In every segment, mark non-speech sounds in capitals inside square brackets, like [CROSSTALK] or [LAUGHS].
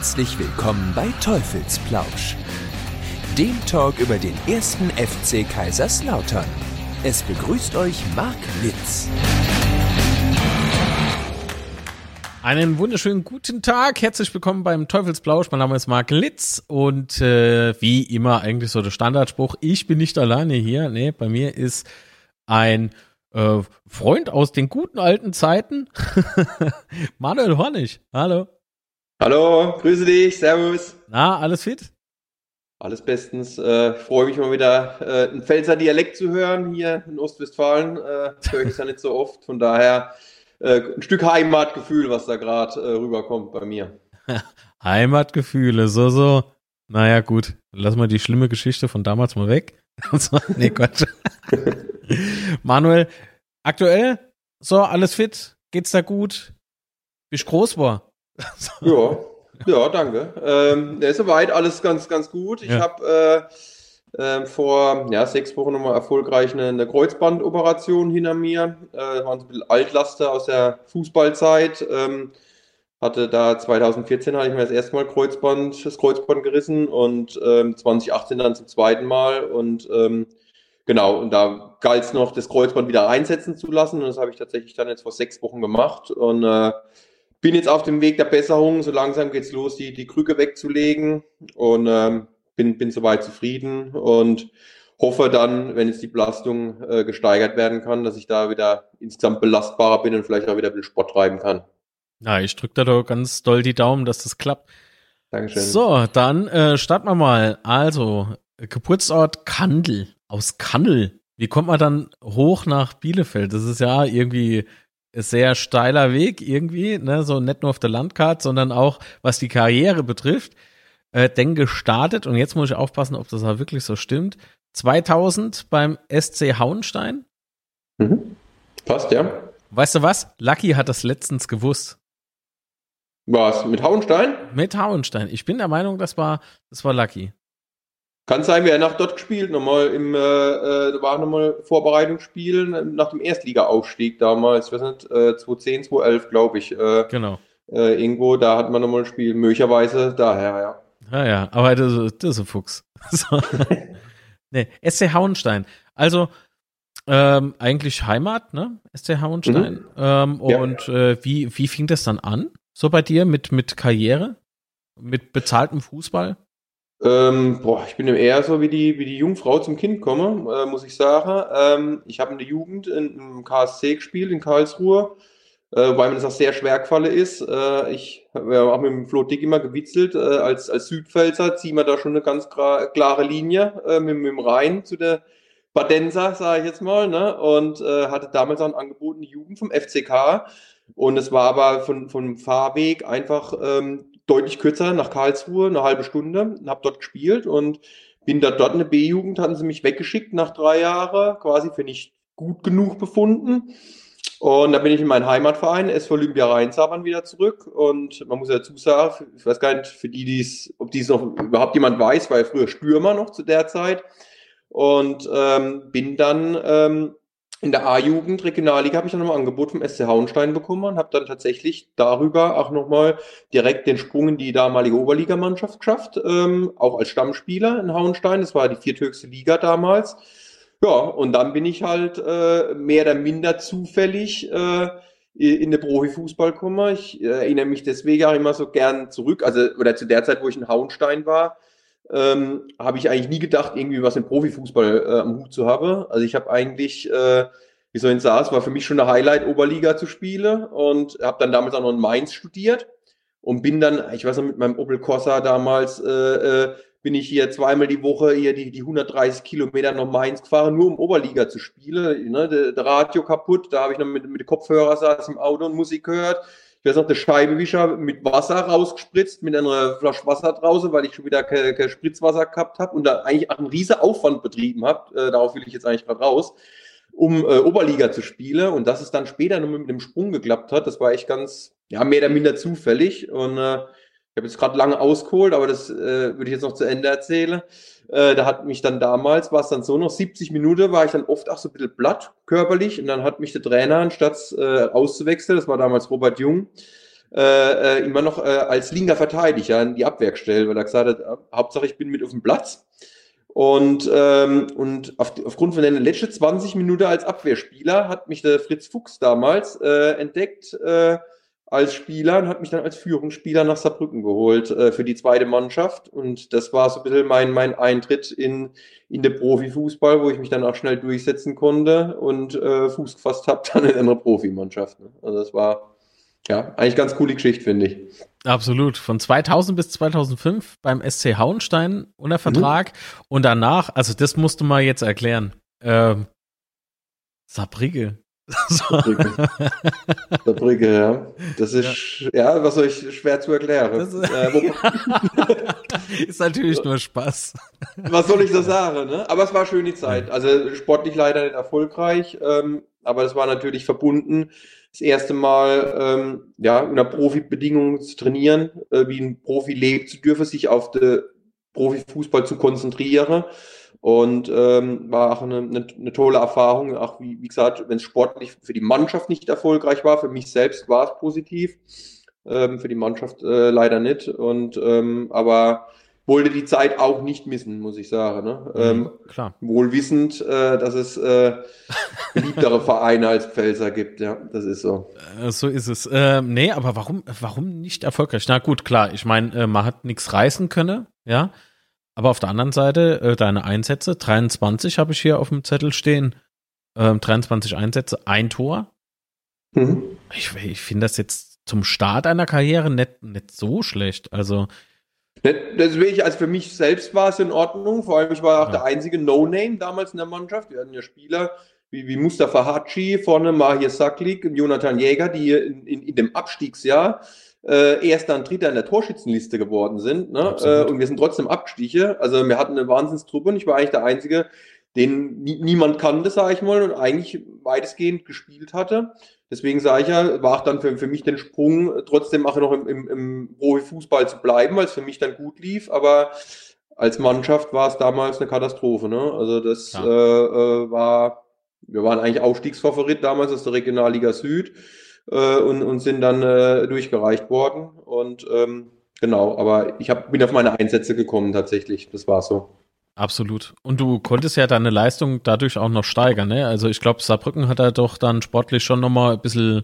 Herzlich willkommen bei Teufelsplausch, dem Talk über den ersten FC Kaiserslautern. Es begrüßt euch Marc Litz. Einen wunderschönen guten Tag, herzlich willkommen beim Teufelsplausch. Mein Name ist Marc Litz und äh, wie immer eigentlich so der Standardspruch, ich bin nicht alleine hier. Nee, bei mir ist ein äh, Freund aus den guten alten Zeiten, [LAUGHS] Manuel Hornig. Hallo. Hallo, grüße dich, servus. Na, alles fit? Alles bestens. Äh, freue mich mal wieder, äh, einen Pfälzer Dialekt zu hören hier in Ostwestfalen. Äh, höre ich es ja nicht so oft. Von daher äh, ein Stück Heimatgefühl, was da gerade äh, rüberkommt bei mir. [LAUGHS] Heimatgefühle, so, so. Naja, gut. Lass mal die schlimme Geschichte von damals mal weg. [LAUGHS] nee, Quatsch. [LAUGHS] Manuel, aktuell, so, alles fit? Geht's da gut? Bist groß war? [LAUGHS] ja, ja, danke. Ähm, ist soweit alles ganz, ganz gut. Ich ja. habe äh, äh, vor ja, sechs Wochen nochmal erfolgreich eine, eine Kreuzbandoperation hinter mir. Äh, waren so ein bisschen Altlaster aus der Fußballzeit. Ähm, hatte da 2014 hatte ich mir das erste Mal Kreuzband, das Kreuzband gerissen und ähm, 2018 dann zum zweiten Mal und ähm, genau, und da galt es noch, das Kreuzband wieder einsetzen zu lassen und das habe ich tatsächlich dann jetzt vor sechs Wochen gemacht und äh, bin jetzt auf dem Weg der Besserung. So langsam geht's los, die, die Krücke wegzulegen und ähm, bin, bin soweit zufrieden und hoffe dann, wenn jetzt die Belastung äh, gesteigert werden kann, dass ich da wieder insgesamt belastbarer bin und vielleicht auch wieder ein bisschen Sport treiben kann. Ja, ich drücke da doch ganz doll die Daumen, dass das klappt. Dankeschön. So, dann äh, starten wir mal. Also, Geburtsort Kandel. Aus Kandel. Wie kommt man dann hoch nach Bielefeld? Das ist ja irgendwie sehr steiler Weg irgendwie, ne, so nicht nur auf der Landkarte, sondern auch was die Karriere betrifft. Äh, denn gestartet, und jetzt muss ich aufpassen, ob das auch wirklich so stimmt, 2000 beim SC Hauenstein. Mhm. Passt, ja. Weißt du was? Lucky hat das letztens gewusst. Was? Mit Hauenstein? Mit Hauenstein. Ich bin der Meinung, das war, das war Lucky. Kann sein, wer nach dort gespielt, nochmal im, äh, äh, da war nochmal Vorbereitungsspiel nach dem Erstliga-Aufstieg damals, ich weiß nicht, äh, 2010, 2011, glaube ich. Äh, genau. Äh, irgendwo, da hat man nochmal ein Spiel, möglicherweise daher, ja. Ja, ja, aber das, das ist ein Fuchs. [LAUGHS] So. nee, SC Hauenstein. Also, ähm, eigentlich Heimat, ne? SC Hauenstein. Mhm. Ähm, ja. Und äh, wie, wie fing das dann an? So bei dir mit, mit Karriere? Mit bezahltem Fußball? Ähm, boah, ich bin eher so wie die, wie die Jungfrau zum Kind komme, äh, muss ich sagen. Ähm, ich habe in der Jugend in, im KSC gespielt, in Karlsruhe, äh, weil mir das auch sehr schwer gefallen ist. Äh, ich habe ja auch mit dem Flo Dick immer gewitzelt. Äh, als, als Südpfälzer ziehen wir da schon eine ganz klare Linie äh, mit, mit dem Rhein zu der Badenser, sage ich jetzt mal. Ne? Und äh, hatte damals auch ein Angebot in die Jugend vom FCK. Und es war aber von, vom Fahrweg einfach ähm, deutlich kürzer nach Karlsruhe, eine halbe Stunde, habe dort gespielt und bin da dort in der B-Jugend, hatten sie mich weggeschickt nach drei Jahren, quasi für nicht gut genug befunden. Und da bin ich in meinen Heimatverein, SV Olympia Rheinsabern, wieder zurück. Und man muss dazu sagen, ich weiß gar nicht, für die, die's, ob dies noch überhaupt jemand weiß, war ja früher Stürmer noch zu der Zeit. Und ähm, bin dann ähm, in der A-Jugend Regionalliga habe ich dann noch ein Angebot vom SC Hauenstein bekommen und habe dann tatsächlich darüber auch nochmal direkt den Sprung in die damalige Oberligamannschaft geschafft, ähm, auch als Stammspieler in Hauenstein. Das war die vierthöchste Liga damals. Ja, und dann bin ich halt äh, mehr oder minder zufällig äh, in den Profifußball gekommen. Ich äh, erinnere mich deswegen auch immer so gern zurück, also oder zu der Zeit, wo ich in Hauenstein war, ähm, habe ich eigentlich nie gedacht, irgendwie was im Profifußball äh, am Hut zu haben. Also ich habe eigentlich, äh, wie soll ich sagen, es war für mich schon eine Highlight, Oberliga zu spielen und habe dann damals auch noch in Mainz studiert und bin dann, ich weiß noch, mit meinem Opel Corsa damals, äh, äh, bin ich hier zweimal die Woche hier die, die 130 Kilometer nach Mainz gefahren, nur um Oberliga zu spielen. Ne? Der, der Radio kaputt, da habe ich noch mit, mit Kopfhörer saß im Auto und Musik gehört ich weiß noch, der Scheibewischer mit Wasser rausgespritzt, mit einer Flasche Wasser draußen, weil ich schon wieder kein, kein Spritzwasser gehabt habe und da eigentlich auch einen riesen Aufwand betrieben habe. Äh, darauf will ich jetzt eigentlich gerade raus, um äh, Oberliga zu spielen. Und dass es dann später nur mit dem Sprung geklappt hat, das war echt ganz, ja, mehr oder minder zufällig. Und äh, habe jetzt gerade lange ausgeholt, aber das äh, würde ich jetzt noch zu Ende erzählen. Äh, da hat mich dann damals, war es dann so noch 70 Minuten, war ich dann oft auch so ein bisschen platt körperlich und dann hat mich der Trainer, anstatt äh, auszuwechseln, das war damals Robert Jung, äh, äh, immer noch äh, als linker Verteidiger in die Abwehr gestellt, weil er gesagt hat, äh, Hauptsache ich bin mit auf dem Platz. Und, ähm, und auf, aufgrund von den letzten 20 Minuten als Abwehrspieler hat mich der Fritz Fuchs damals äh, entdeckt äh, als Spieler und hat mich dann als Führungsspieler nach Saarbrücken geholt äh, für die zweite Mannschaft. Und das war so ein bisschen mein, mein Eintritt in, in den Profifußball, wo ich mich dann auch schnell durchsetzen konnte und äh, Fuß gefasst habe [LAUGHS] dann in einer Profimannschaft. Ne? Also das war ja eigentlich ganz coole Geschichte, finde ich. Absolut. Von 2000 bis 2005 beim SC Hauenstein unter. Vertrag mhm. und danach, also das musst du mal jetzt erklären. Ähm, Saarbrücke. [LAUGHS] Saarbrücke. Saarbrücke, ja. Das ist, ja. ja. was soll ich schwer zu erklären. Ist, äh, [LAUGHS] ist, natürlich nur Spaß. Was soll ich da [LAUGHS] sagen, ne? Aber es war schöne Zeit. Also sportlich leider nicht erfolgreich, ähm, aber es war natürlich verbunden das erste Mal ähm, ja, unter Profibedingungen zu trainieren, äh, wie ein Profi leben zu dürfen, sich auf den Profifußball zu konzentrieren. Und ähm, war auch eine, eine, eine tolle Erfahrung. Auch wie, wie gesagt, wenn es sportlich für die Mannschaft nicht erfolgreich war, für mich selbst war es positiv. Ähm, für die Mannschaft äh, leider nicht. Und ähm, aber wollte die Zeit auch nicht missen, muss ich sagen. Ne? Mhm, ähm, klar. Wohl wissend, äh, dass es äh, beliebtere [LAUGHS] Vereine als Pfälzer gibt. Ja, das ist so. Äh, so ist es. Äh, nee, aber warum, warum nicht erfolgreich? Na gut, klar. Ich meine, äh, man hat nichts reißen können, ja. Aber auf der anderen Seite, äh, deine Einsätze, 23 habe ich hier auf dem Zettel stehen. Ähm, 23 Einsätze, ein Tor. Mhm. Ich, ich finde das jetzt zum Start einer Karriere nicht, nicht so schlecht. Also Deswegen, also für mich selbst war es in Ordnung. Vor allem, ich war auch ja. der einzige No-Name damals in der Mannschaft. Wir hatten ja Spieler wie, wie Mustafa Hatschi, vorne Mahir Saklik, Jonathan Jäger, die in, in, in dem Abstiegsjahr äh, erster und dritter in der Torschützenliste geworden sind. Ne? Äh, und wir sind trotzdem Abstiche. Also wir hatten eine Wahnsinnstruppe und ich war eigentlich der Einzige, den nie, niemand kannte, sage ich mal, und eigentlich weitestgehend gespielt hatte. Deswegen sage ich ja, war dann für, für mich den Sprung, trotzdem auch noch im, im, im Profifußball zu bleiben, weil es für mich dann gut lief. Aber als Mannschaft war es damals eine Katastrophe. Ne? Also das ja. äh, äh, war, wir waren eigentlich Aufstiegsfavorit damals aus der Regionalliga Süd äh, und, und sind dann äh, durchgereicht worden. Und ähm, genau, aber ich hab, bin auf meine Einsätze gekommen tatsächlich. Das war so. Absolut. Und du konntest ja deine Leistung dadurch auch noch steigern, ne? Also ich glaube, Saarbrücken hat er doch dann sportlich schon nochmal ein bisschen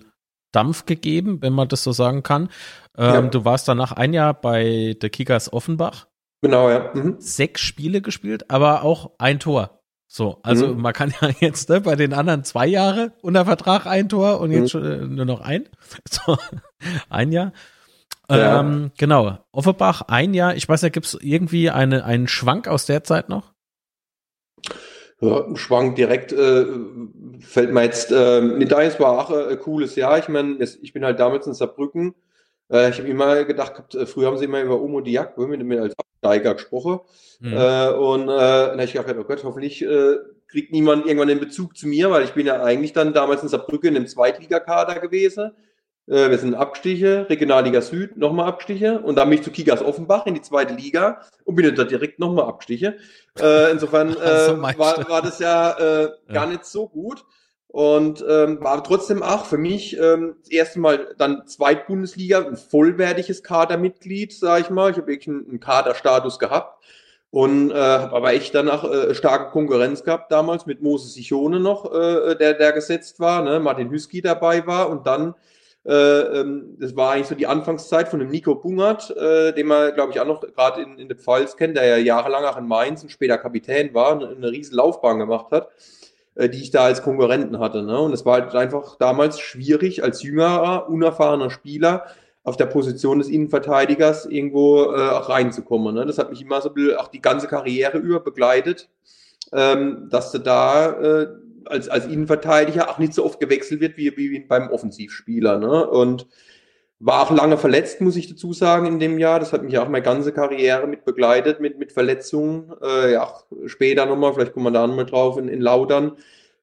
Dampf gegeben, wenn man das so sagen kann. Ähm, ja. Du warst danach ein Jahr bei der Kickers Offenbach. Genau, ja. Mhm. Sechs Spiele gespielt, aber auch ein Tor. So, also mhm. man kann [LAUGHS] ja jetzt ne, bei den anderen zwei Jahre unter Vertrag ein Tor und jetzt mhm. schon, äh, nur noch ein. [LAUGHS] So, ein Jahr. Ja. Ähm, genau. Offenbach, ein Jahr. Ich weiß ja, gibt es irgendwie eine, einen Schwank aus der Zeit noch? Ja, ein Schwank direkt äh, fällt mir jetzt. Äh, da ist war auch äh, ein cooles Jahr. Ich meine, ich bin halt damals in Saarbrücken. Äh, ich habe immer gedacht, äh, früher haben sie immer über Omo Diak mit mir als Absteiger gesprochen. Mhm. Äh, und äh, dann habe ich gedacht, oh Gott, hoffentlich äh, kriegt niemand irgendwann den Bezug zu mir, weil ich bin ja eigentlich dann damals in Saarbrücken in einem Zweitligakader gewesen. Äh, wir sind Abstiche, Regionalliga Süd, nochmal Abstiche und dann bin ich zu Kigas Offenbach in die zweite Liga und bin dann direkt nochmal Abstiche. Äh, insofern [LAUGHS] äh, war, war das ja, äh, gar nicht so gut und ähm, war trotzdem auch für mich ähm, das erste Mal dann Zweitbundesliga, ein vollwertiges Kadermitglied, sage ich mal. Ich habe wirklich einen, Kaderstatus gehabt und äh, habe aber echt danach äh, starke Konkurrenz gehabt damals mit Moses Sichone noch, äh, der der gesetzt war, ne? Martin Hüski dabei war und dann äh, ähm, das war eigentlich so die Anfangszeit von dem Nico Bungert, äh, den man, glaube ich, auch noch gerade in, in der Pfalz kennt, der ja jahrelang auch in Mainz und später Kapitän war und eine riesen Laufbahn gemacht hat, äh, die ich da als Konkurrenten hatte. Ne? Und es war halt einfach damals schwierig, als jüngerer, unerfahrener Spieler auf der Position des Innenverteidigers irgendwo äh, reinzukommen. Ne? Das hat mich immer so auch die ganze Karriere über begleitet, ähm, dass du da äh, als, als Innenverteidiger auch nicht so oft gewechselt wird wie, wie beim Offensivspieler. Ne? Und war auch lange verletzt, muss ich dazu sagen, in dem Jahr. Das hat mich auch meine ganze Karriere mit begleitet, mit, mit Verletzungen. Äh, ja, später nochmal, vielleicht kommen wir da nochmal drauf, in, in Lautern,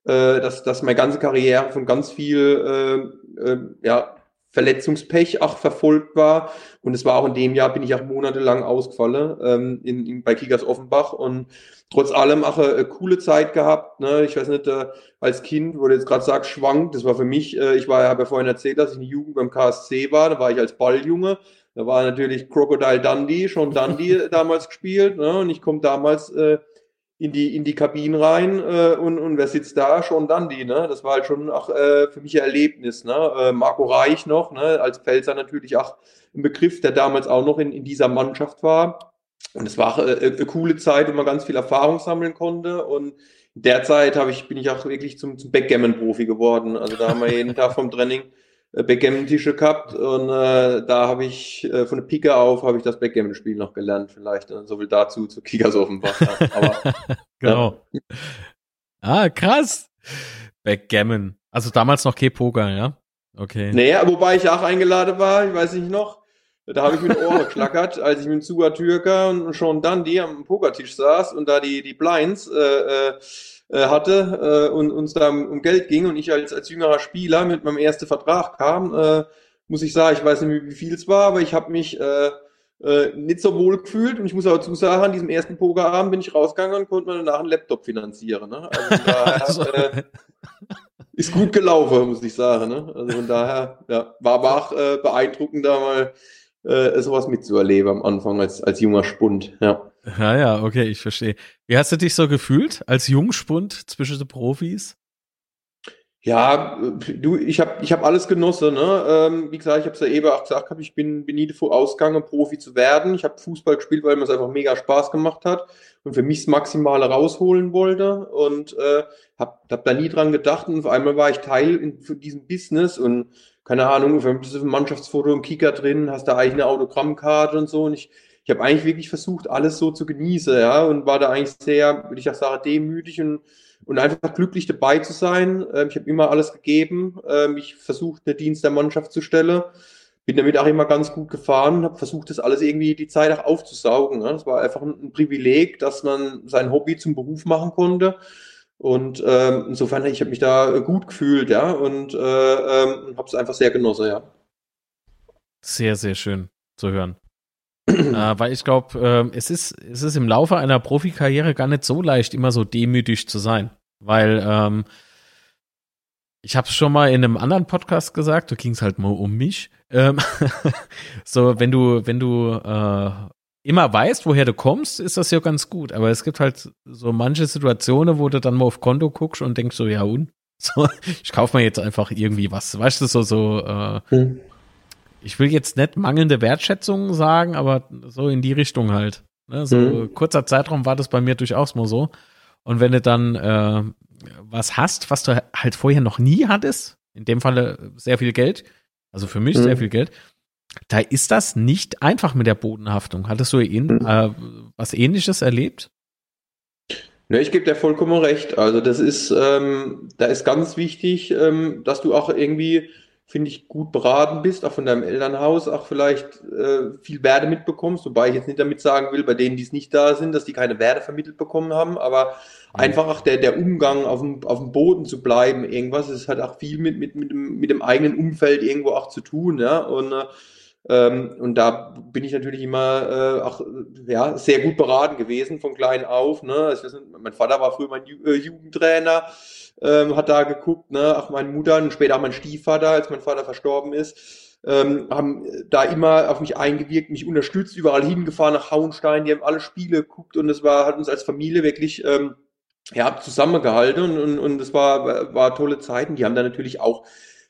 äh, dass, dass meine ganze Karriere von ganz viel äh, äh, ja, Verletzungspech auch verfolgt war. Und es war auch in dem Jahr, bin ich auch monatelang ausgefallen ähm, in, in, bei Kickers Offenbach und trotz allem auch eine, eine coole Zeit gehabt. Ne? Ich weiß nicht, äh, als Kind, wo du jetzt gerade sagst, schwankt, das war für mich, äh, ich war, habe ja vorhin erzählt, dass ich in der Jugend beim KSC war, da war ich als Balljunge. Da war natürlich Crocodile Dundee, schon Dundee damals gespielt. Ne? Und ich komme damals äh, in die, in die Kabinen rein äh, und, und wer sitzt da? Schon Dundee, ne? Das war halt schon auch äh, für mich ein Erlebnis, ne? Äh, Marco Reich noch, ne? Als Pfälzer natürlich auch ein Begriff, der damals auch noch in, in dieser Mannschaft war. Und es war äh, eine coole Zeit, wo man ganz viel Erfahrung sammeln konnte. Und derzeit habe ich, bin ich auch wirklich zum, zum Backgammon-Profi geworden. Also da haben wir jeden Tag vom Training Backgammon-Tische gehabt und äh, da habe ich äh, von der Pike auf habe ich das Backgammon-Spiel noch gelernt, vielleicht. Äh, so viel dazu zu Kickers Offenbach. Aber, [LAUGHS] genau. Ja. Ah, krass. Backgammon. Also damals noch K-Poker, ja? Okay. Naja, wobei ich auch eingeladen war, ich weiß nicht noch. Da habe ich mir Ohren [LAUGHS] geklackert, als ich mit Suga Türker und schon dann die am Pokertisch saß und da die, die Blinds äh, äh, hatte äh, und uns da um Geld ging und ich als, als jüngerer Spieler mit meinem ersten Vertrag kam, äh, muss ich sagen, ich weiß nicht, wie viel es war, aber ich habe mich äh, äh, nicht so wohl gefühlt und ich muss aber dazu sagen, an diesem ersten Pokerabend bin ich rausgegangen und konnte mir danach einen Laptop finanzieren. Ne? Also daher, [LAUGHS] also. äh, ist gut gelaufen, muss ich sagen. Ne? Also von daher ja, war aber auch äh, beeindruckend, da mal äh, sowas mitzuerleben am Anfang als, als junger Spund. Ja. Ja, ja, okay, ich verstehe. Wie hast du dich so gefühlt als Jungspund zwischen den Profis? Ja, du, ich habe ich hab alles genossen. Ne? Ähm, wie gesagt, ich habe es ja eben auch gesagt, hab, ich bin, bin nie davor ausgegangen, Profi zu werden. Ich habe Fußball gespielt, weil mir es einfach mega Spaß gemacht hat und für mich das Maximale rausholen wollte und äh, habe hab da nie dran gedacht. Und auf einmal war ich Teil in, von diesem Business und keine Ahnung, auf dem Mannschaftsfoto im Kicker drin, hast da eigene Autogrammkarte und so. Und ich ich habe eigentlich wirklich versucht, alles so zu genießen, ja, und war da eigentlich sehr, würde ich auch sagen, demütig und, und einfach glücklich dabei zu sein. Ähm, ich habe immer alles gegeben, ähm, ich versucht, eine Dienst der Mannschaft zu stellen. Bin damit auch immer ganz gut gefahren, habe versucht, das alles irgendwie die Zeit auch aufzusaugen. Ja. Das war einfach ein, ein Privileg, dass man sein Hobby zum Beruf machen konnte. Und ähm, insofern, ich habe mich da gut gefühlt, ja, und äh, ähm, habe es einfach sehr genossen, ja. Sehr, sehr schön zu hören äh, weil ich glaube, äh, es, ist, es ist im Laufe einer Profikarriere gar nicht so leicht, immer so demütig zu sein. Weil ähm, ich habe es schon mal in einem anderen Podcast gesagt, da ging es halt mal um mich. Ähm, [LAUGHS] so, wenn du, wenn du äh, immer weißt, woher du kommst, ist das ja ganz gut. Aber es gibt halt so manche Situationen, wo du dann mal auf Konto guckst und denkst so, ja und? [LAUGHS] So, ich kaufe mir jetzt einfach irgendwie was. Weißt du, so, so äh, hm ich will jetzt nicht mangelnde Wertschätzung sagen, aber so in die Richtung halt. Ne? So mhm. kurzer Zeitraum war das bei mir durchaus mal so. Und wenn du dann äh, was hast, was du halt vorher noch nie hattest, in dem Falle sehr viel Geld, also für mich mhm. sehr viel Geld, da ist das nicht einfach mit der Bodenhaftung. Hattest du in, mhm. äh, was ähnliches erlebt? Ne, ich gebe dir vollkommen recht. Also das ist, ähm, da ist ganz wichtig, ähm, dass du auch irgendwie finde ich, gut beraten bist, auch von deinem Elternhaus, auch vielleicht äh, viel Werte mitbekommst, wobei ich jetzt nicht damit sagen will, bei denen, die es nicht da sind, dass die keine Werte vermittelt bekommen haben, aber mhm. einfach auch der, der Umgang auf dem, auf dem Boden zu bleiben, irgendwas, es hat auch viel mit, mit, mit, dem, mit dem eigenen Umfeld irgendwo auch zu tun, ja, und äh, ähm, und da bin ich natürlich immer äh, auch ja, sehr gut beraten gewesen, von klein auf. Ne? Also, mein Vater war früher mein Ju äh, Jugendtrainer, ähm, hat da geguckt, ne? auch meine Mutter und später auch mein Stiefvater, als mein Vater verstorben ist, ähm, haben da immer auf mich eingewirkt, mich unterstützt, überall hingefahren nach Hauenstein, die haben alle Spiele geguckt und es war, hat uns als Familie wirklich ähm, ja, zusammengehalten und, und, und es war, war tolle Zeiten. Die haben da natürlich auch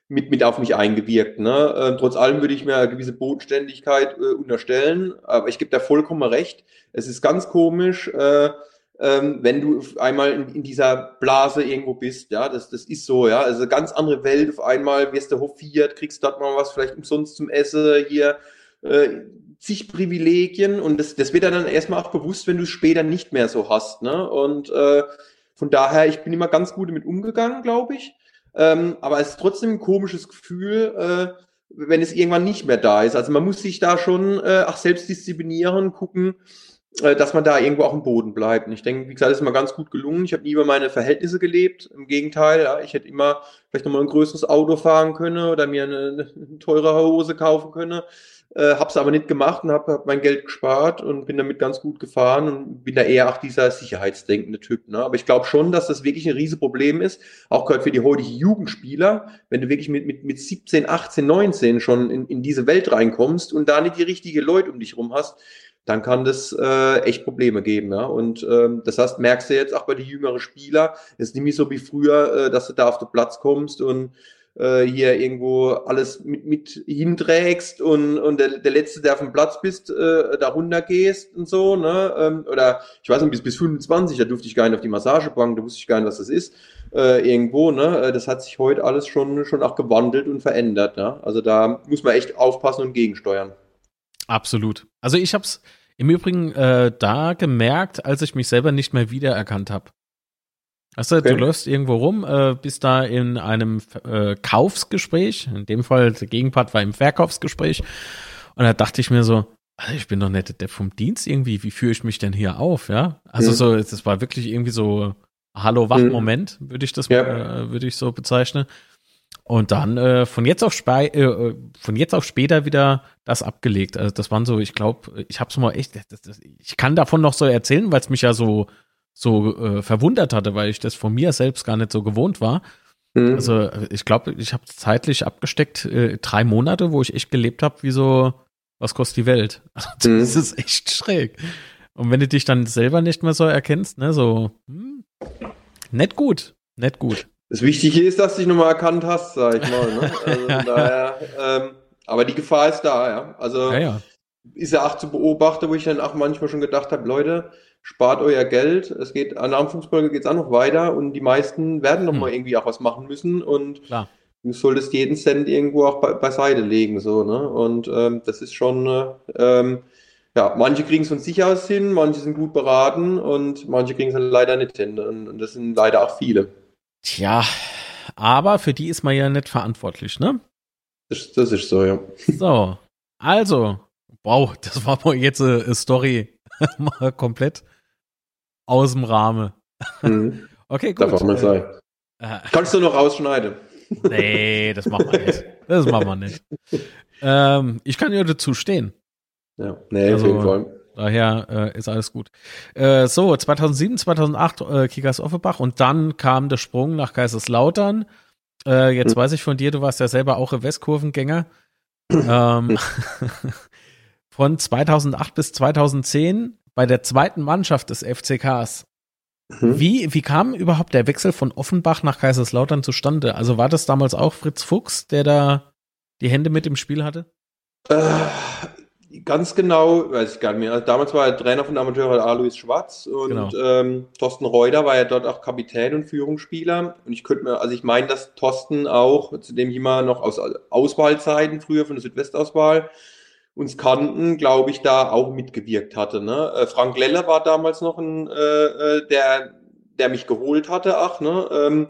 mit, mit auf mich eingewirkt. Ne? Äh, trotz allem würde ich mir eine gewisse Bodenständigkeit äh, unterstellen, aber ich gebe da vollkommen recht. Es ist ganz komisch, äh, ähm, wenn du einmal in, in, dieser Blase irgendwo bist, ja, das, das ist so, ja, also ganz andere Welt, auf einmal wirst du hofiert, kriegst dort mal was vielleicht umsonst zum Essen, hier äh, zig Privilegien und das, das wird dann erstmal auch bewusst, wenn du es später nicht mehr so hast, ne, und äh, von daher, ich bin immer ganz gut damit umgegangen, glaube ich, ähm, aber es ist trotzdem ein komisches Gefühl, äh, wenn es irgendwann nicht mehr da ist. Also man muss sich da schon äh, auch selbst disziplinieren, gucken, dass man da irgendwo auch im Boden bleibt. Und ich denke, wie gesagt, das ist immer ganz gut gelungen. Ich habe nie über meine Verhältnisse gelebt. Im Gegenteil, ja, ich hätte immer vielleicht nochmal ein größeres Auto fahren können oder mir eine, eine teure Hose kaufen können. Äh, hab's aber nicht gemacht und habe hab mein Geld gespart und bin damit ganz gut gefahren und bin da eher auch dieser sicherheitsdenkende Typ. Ne? Aber ich glaube schon, dass das wirklich ein Riesenproblem ist, auch gerade für die heutigen Jugendspieler, wenn du wirklich mit, mit, mit 17, 18, 19 schon in, in diese Welt reinkommst und da nicht die richtige Leute um dich rum hast, dann kann das äh, echt Probleme geben. Ja? Und ähm, das heißt, merkst du jetzt auch bei den jüngeren Spieler, es ist nämlich so wie früher, äh, dass du da auf den Platz kommst und äh, hier irgendwo alles mit, mit hinträgst und, und der, der Letzte, der auf dem Platz bist, äh, da runtergehst und so, ne? Ähm, oder ich weiß nicht, bis, bis 25, da durfte ich gar nicht auf die Massagebank, da wusste ich gar nicht, was das ist. Äh, irgendwo, ne? Äh, das hat sich heute alles schon, schon auch gewandelt und verändert. Ne? Also da muss man echt aufpassen und gegensteuern. Absolut. Also ich habe es im Übrigen äh, da gemerkt, als ich mich selber nicht mehr wiedererkannt habe. Also okay. du läufst irgendwo rum, äh, bist da in einem äh, Kaufsgespräch, in dem Fall der Gegenpart war im Verkaufsgespräch und da dachte ich mir so, also ich bin doch nicht der vom Dienst irgendwie, wie führe ich mich denn hier auf, ja? Also mhm. so, das war wirklich irgendwie so Hallo-Wach-Moment, mhm. würde ich das, ja. äh, würde ich so bezeichnen. Und dann äh, von jetzt auf äh, äh, von jetzt auf später wieder das abgelegt. Also das waren so, ich glaube, ich habe es mal echt, das, das, ich kann davon noch so erzählen, weil es mich ja so so äh, verwundert hatte, weil ich das von mir selbst gar nicht so gewohnt war. Mhm. Also ich glaube, ich habe zeitlich abgesteckt äh, drei Monate, wo ich echt gelebt habe, wie so, was kostet die Welt? [LAUGHS] Also, das mhm. ist echt schräg. Und wenn du dich dann selber nicht mehr so erkennst, ne, so, hm, nett gut, nett gut. Das Wichtige ist, dass du dich nochmal erkannt hast, sag ich mal. Ne? [LAUGHS] Also daher, ähm, aber die Gefahr ist da, ja. Also ja, ja. ist ja auch zu beobachten, wo ich dann auch manchmal schon gedacht habe, Leute, spart euer Geld. Es geht, an einem Fußball geht es auch noch weiter und die meisten werden nochmal hm. irgendwie auch was machen müssen und Klar. du solltest jeden Cent irgendwo auch be beiseite legen, so, ne? Und ähm, das ist schon, äh, ähm, ja, manche kriegen es von sich aus hin, manche sind gut beraten und manche kriegen es halt leider nicht hin. Und, und das sind leider auch viele. Tja, aber für die ist man ja nicht verantwortlich, ne? Das, das ist so, ja. So, also, wow, das war mal jetzt eine Story [LAUGHS] mal komplett aus dem Rahmen. Mhm. Okay, gut. Darf auch mal sein. Äh, Kannst du noch rausschneiden? Nee, das machen wir nicht. Das machen wir nicht. Ähm, ich kann ja dazu stehen. Ja, nee, also, auf jeden Fall. Daher äh, ist alles gut. Äh, so, 2007, 2008 äh, Kickers Offenbach und dann kam der Sprung nach Kaiserslautern. Äh, jetzt mhm. weiß ich von dir, du warst ja selber auch ein Westkurvengänger. ähm, [LAUGHS] von 2008 bis 2010 bei der zweiten Mannschaft des FCKs. Mhm. Wie, wie kam überhaupt der Wechsel von Offenbach nach Kaiserslautern zustande? Also war das damals auch Fritz Fuchs, der da die Hände mit im Spiel hatte? Äh, Ganz genau, weiß ich gar nicht mehr. Also damals war er Trainer von der Amateure Alois Schwarz und genau. ähm, Thorsten Reuter war ja dort auch Kapitän und Führungsspieler. Und ich könnte mir, also ich meine, dass Thorsten auch, zu dem immer noch aus Auswahlzeiten früher von der Südwestauswahl uns kannten, glaube ich, da auch mitgewirkt hatte. Ne? Äh, Frank Leller war damals noch ein, äh, äh der, der mich geholt hatte, ach, ne? Ähm,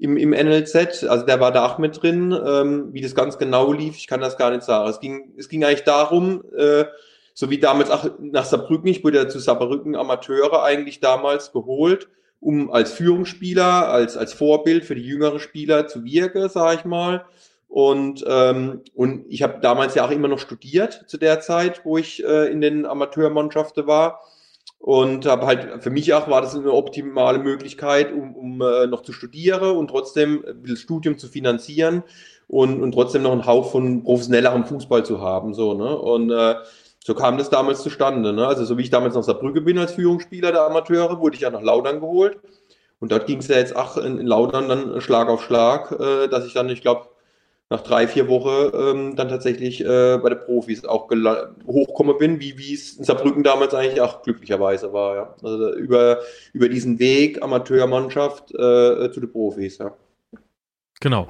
im, im NLZ. Also der war da auch mit drin. Ähm, wie das ganz genau lief, ich kann das gar nicht sagen. Es ging, es ging eigentlich darum, äh, so wie damals auch nach Saarbrücken, ich wurde ja zu Saarbrücken Amateure eigentlich damals geholt, um als Führungsspieler, als, als Vorbild für die jüngeren Spieler zu wirken, sage ich mal. Und, ähm, und ich habe damals ja auch immer noch studiert zu der Zeit, wo ich äh, in den Amateurmannschaften war und habe halt für mich auch war das eine optimale Möglichkeit, um, um äh, noch zu studieren und trotzdem das Studium zu finanzieren und, und trotzdem noch einen Hauch von professionellerem Fußball zu haben. So, ne? Und äh, so kam das damals zustande. Ne? Also so wie ich damals nach Saarbrücke bin als Führungsspieler der Amateure, wurde ich ja nach Laudern geholt. Und dort ging es ja jetzt auch in, in Laudern dann Schlag auf Schlag, äh, dass ich dann, ich glaube, nach drei, vier Wochen ähm, dann tatsächlich äh, bei den Profis auch hochkommen bin, wie wie es in Saarbrücken damals eigentlich auch glücklicherweise war. Ja. Also über, über diesen Weg Amateurmannschaft äh, zu den Profis. Ja. Genau.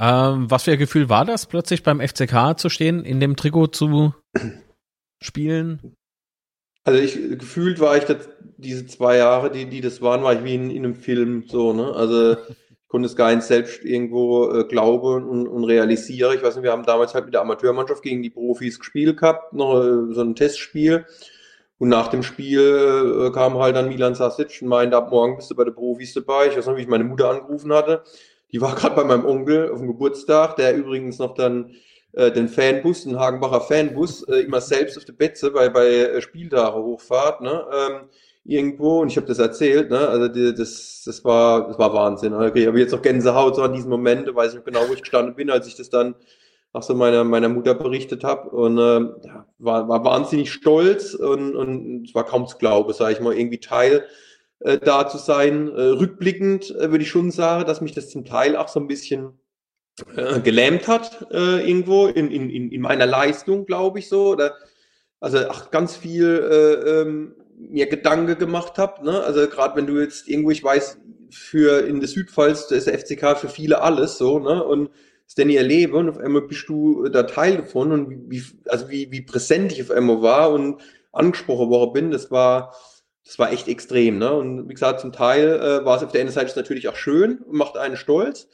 Ähm, was für ein Gefühl war das, plötzlich beim FCK zu stehen, in dem Trikot zu [CLEARS THROAT] spielen? Also ich gefühlt war ich das, diese zwei Jahre, die, die das waren, war ich wie in, in einem Film so, ne? Also [LAUGHS] konnte es gar nicht selbst irgendwo äh, glauben und, und realisieren. Ich weiß nicht, wir haben damals halt mit der Amateurmannschaft gegen die Profis gespielt gehabt, noch äh, so ein Testspiel. Und nach dem Spiel äh, kam halt dann Milan Sasic und meinte, ab morgen bist du bei den Profis dabei. Ich weiß noch, wie ich meine Mutter angerufen hatte. Die war [LAUGHS] gerade bei meinem Onkel auf dem Geburtstag, der übrigens noch dann äh, den Fanbus, den Hagenbacher Fanbus, äh, immer selbst auf der Betze bei, bei äh, Spieltage hochfahrt, ne? Ähm, irgendwo und ich habe das erzählt, ne? Also die, das, das war, das war Wahnsinn. Okay, ich habe jetzt noch Gänsehaut so an diesen Moment, weiß ich genau, wo ich gestanden bin, als ich das dann auch so meiner, meiner Mutter berichtet habe und äh, ja, war, war wahnsinnig stolz und, und es war kaum zu glauben, sage ich mal, irgendwie Teil äh, da zu sein. Äh, rückblickend äh, würde ich schon sagen, dass mich das zum Teil auch so ein bisschen äh, gelähmt hat äh, irgendwo in, in, in meiner Leistung, glaube ich so. Oder, also ach, ganz viel äh, ähm, mir Gedanke gemacht habe. Ne? Also gerade wenn du jetzt irgendwo, ich weiß, für in der Südpfalz, da ist der FCK für viele alles so, ne? Und das nie erlebe und auf einmal bist du da Teil davon und wie, also wie, wie präsent ich auf einmal war und angesprochen worden bin, das war, das war echt extrem, ne? Und wie gesagt, zum Teil äh, war es auf der einen Seite natürlich auch schön und macht einen stolz.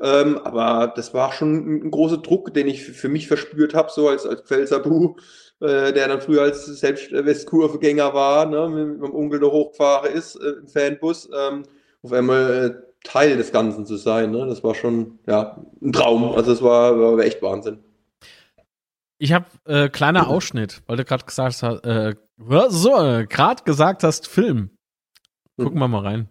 Ähm, aber das war schon ein, ein großer Druck, den ich für mich verspürt habe, so als, als Pfälzer-Bu, äh, der dann früher als selbst Westkurvegänger war, ne, mit, meinem Onkel da hochgefahren ist äh, im Fanbus, ähm, auf einmal äh, Teil des Ganzen zu sein. Ne? Das war schon ja, ein Traum. Also es war, war echt Wahnsinn. Ich habe äh, kleiner Ausschnitt, weil du gerade gesagt hast, äh, so, äh, gerade gesagt hast, Film. Gucken wir mal rein.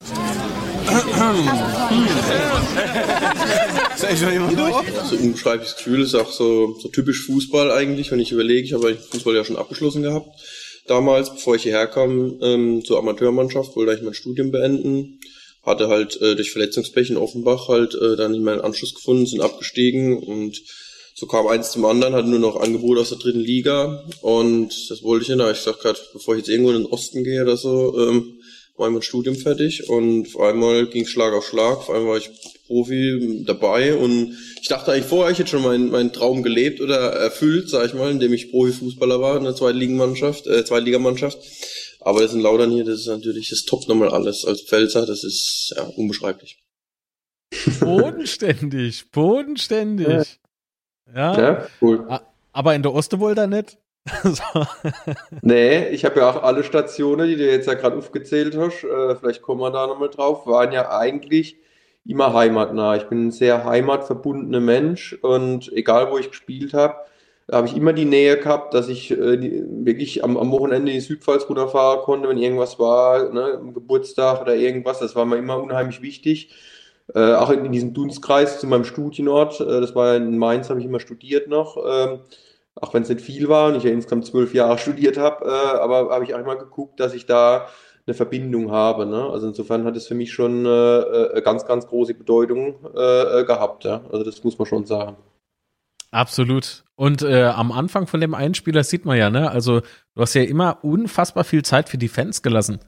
[LAUGHS] so ein unbeschreibliches Gefühl ist auch so, so typisch Fußball eigentlich, wenn ich überlege, ich habe Fußball ja schon abgeschlossen gehabt. Damals, bevor ich hierher kam, ähm, zur Amateurmannschaft, wollte ich mein Studium beenden. Hatte halt äh, durch Verletzungspech in Offenbach halt äh, dann in meinen Anschluss gefunden, sind abgestiegen und so kam eins zum anderen, hatte nur noch Angebot aus der dritten Liga und das wollte ich nicht. Da ich gesagt gerade, bevor ich jetzt irgendwo in den Osten gehe oder so, ähm, war mein Studium fertig und auf einmal ging Schlag auf Schlag. Auf einmal war ich Profi dabei und ich dachte eigentlich vorher, ich hätte schon meinen, meinen Traum gelebt oder erfüllt, sag ich mal, indem ich Profifußballer war in der Zweitligamannschaft, äh, Zweitligamannschaft. Aber das in Laudern hier, das ist natürlich, das toppt nochmal alles. Als Pfälzer, das ist ja unbeschreiblich. [LAUGHS] Bodenständig, bodenständig. Ja. ja, ja cool. Aber in der Oste wohl da nicht? [LAUGHS] so. Nee, ich habe ja auch alle Stationen, die du jetzt ja gerade aufgezählt hast, äh, vielleicht kommen wir da nochmal drauf, waren ja eigentlich immer heimatnah. Ich bin ein sehr heimatverbundener Mensch und egal wo ich gespielt habe, habe ich immer die Nähe gehabt, dass ich äh, die, wirklich am, am, Wochenende in die Südpfalz runterfahren konnte, wenn irgendwas war, ne, Geburtstag oder irgendwas. Das war mir immer unheimlich wichtig. Äh, auch in, in, diesem Dunstkreis zu meinem Studienort, äh, das war in Mainz, habe ich immer studiert noch. Ähm, auch wenn es nicht viel war und ich ja insgesamt zwölf Jahre studiert habe, äh, aber habe ich auch mal geguckt, dass ich da eine Verbindung habe. Ne? Also insofern hat es für mich schon äh, äh, ganz, ganz große Bedeutung äh, äh, gehabt. Ja? Also das muss man schon sagen. Absolut. Und äh, am Anfang von dem Einspieler sieht man ja, ne? Also du hast ja immer unfassbar viel Zeit für die Fans gelassen.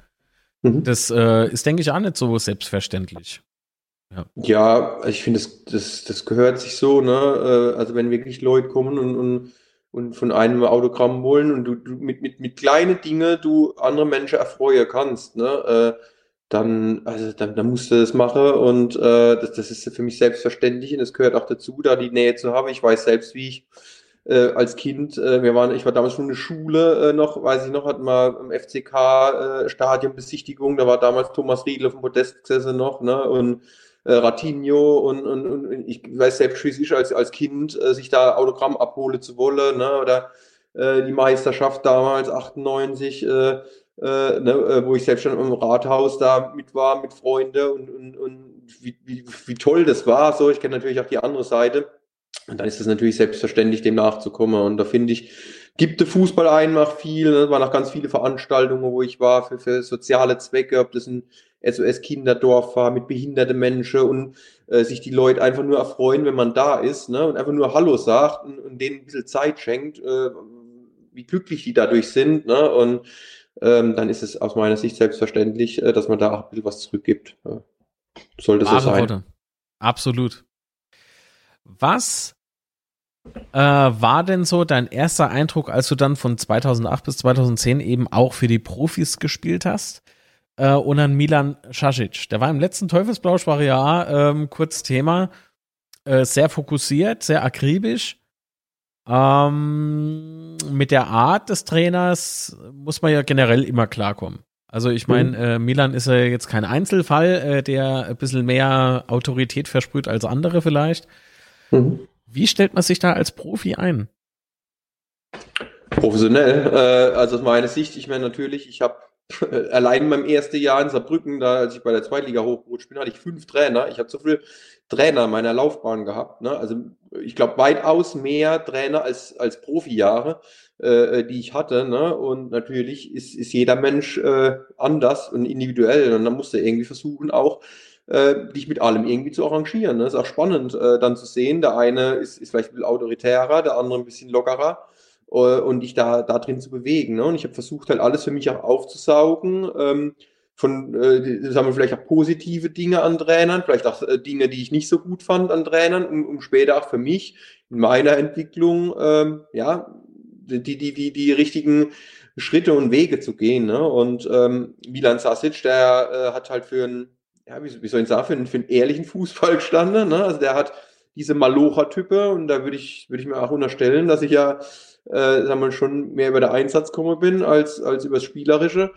Mhm. Das ist, denke ich, auch nicht so selbstverständlich. Ja, ja ich finde, das, das, das gehört sich so, ne? Also wenn wirklich Leute kommen und, und und von einem Autogramm wollen und du, du mit, mit, mit kleinen Dingen du andere Menschen erfreuen kannst, ne? Äh, dann, also dann, dann musst du das machen und äh, das, das ist für mich selbstverständlich und es gehört auch dazu, da die Nähe zu haben. Ich weiß selbst, wie ich äh, als Kind, äh, wir waren, ich war damals schon in der Schule äh, noch, weiß ich noch, hatten wir im FCK äh, Stadionbesichtigung, da war damals Thomas Riedl auf dem Podest gesessen noch, ne? Und äh, Ratinho und, und, und ich weiß selbst, wie es ist, als, als Kind äh, sich da Autogramm abholen zu wollen, ne? oder äh, die Meisterschaft damals, 98, äh, äh, ne, äh, wo ich selbst schon im Rathaus da mit war, mit Freunden und, und, und wie, wie, wie toll das war. So, ich kenne natürlich auch die andere Seite. Und dann ist es natürlich selbstverständlich, dem nachzukommen. Und da finde ich, gibt der Fußball einfach viel. Ne? Es waren auch ganz viele Veranstaltungen, wo ich war für, für soziale Zwecke, ob das ein SOS Kinderdorf war mit behinderten Menschen und äh, sich die Leute einfach nur erfreuen, wenn man da ist ne? und einfach nur Hallo sagt und, und denen ein bisschen Zeit schenkt, äh, wie glücklich die dadurch sind. Ne? Und ähm, dann ist es aus meiner Sicht selbstverständlich, äh, dass man da auch ein bisschen was zurückgibt. Ja. Sollte so sein. Worte. Absolut. Was äh, war denn so dein erster Eindruck, als du dann von 2008 bis 2010 eben auch für die Profis gespielt hast? Äh, und dann Milan Šašić. Der war im letzten Teufelsblausch, war ja ähm, kurz Thema, äh, sehr fokussiert, sehr akribisch. Ähm, mit der Art des Trainers muss man ja generell immer klarkommen. Also ich meine, mhm. äh, Milan ist ja jetzt kein Einzelfall, äh, der ein bisschen mehr Autorität versprüht als andere vielleicht. Mhm. Wie stellt man sich da als Profi ein? Professionell, äh, also aus meiner Sicht, ich meine natürlich, ich habe [LAUGHS] allein in meinem ersten Jahr in Saarbrücken, da als ich bei der Zweitliga hochgerutscht bin, hatte ich fünf Trainer. Ich habe so viele Trainer in meiner Laufbahn gehabt. Ne? Also ich glaube weitaus mehr Trainer als, als Profijahre, äh, die ich hatte. Ne? Und natürlich ist, ist jeder Mensch äh, anders und individuell. Und dann musst du irgendwie versuchen, auch äh, dich mit allem irgendwie zu arrangieren. Ne? Ist auch spannend, äh, dann zu sehen. Der eine ist, ist vielleicht ein bisschen autoritärer, der andere ein bisschen lockerer äh, und dich da, da drin zu bewegen. Ne? Und ich habe versucht, halt alles für mich auch aufzusaugen. Ähm, von, äh, sagen wir vielleicht auch positive Dinge an Trainern, vielleicht auch äh, Dinge, die ich nicht so gut fand an Trainern, um, um später auch für mich in meiner Entwicklung, ähm, ja, die, die, die, die richtigen Schritte und Wege zu gehen. Ne? Und ähm, Milan Sasic, der äh, hat halt für einen, ja, wie, wie soll ich sagen, für einen, für einen ehrlichen Fußball gestanden. Ne? Also der hat diese Malocher-Type und da würde ich, würde ich mir auch unterstellen, dass ich ja äh, sagen wir schon mehr über den Einsatz gekommen bin als, als über das Spielerische,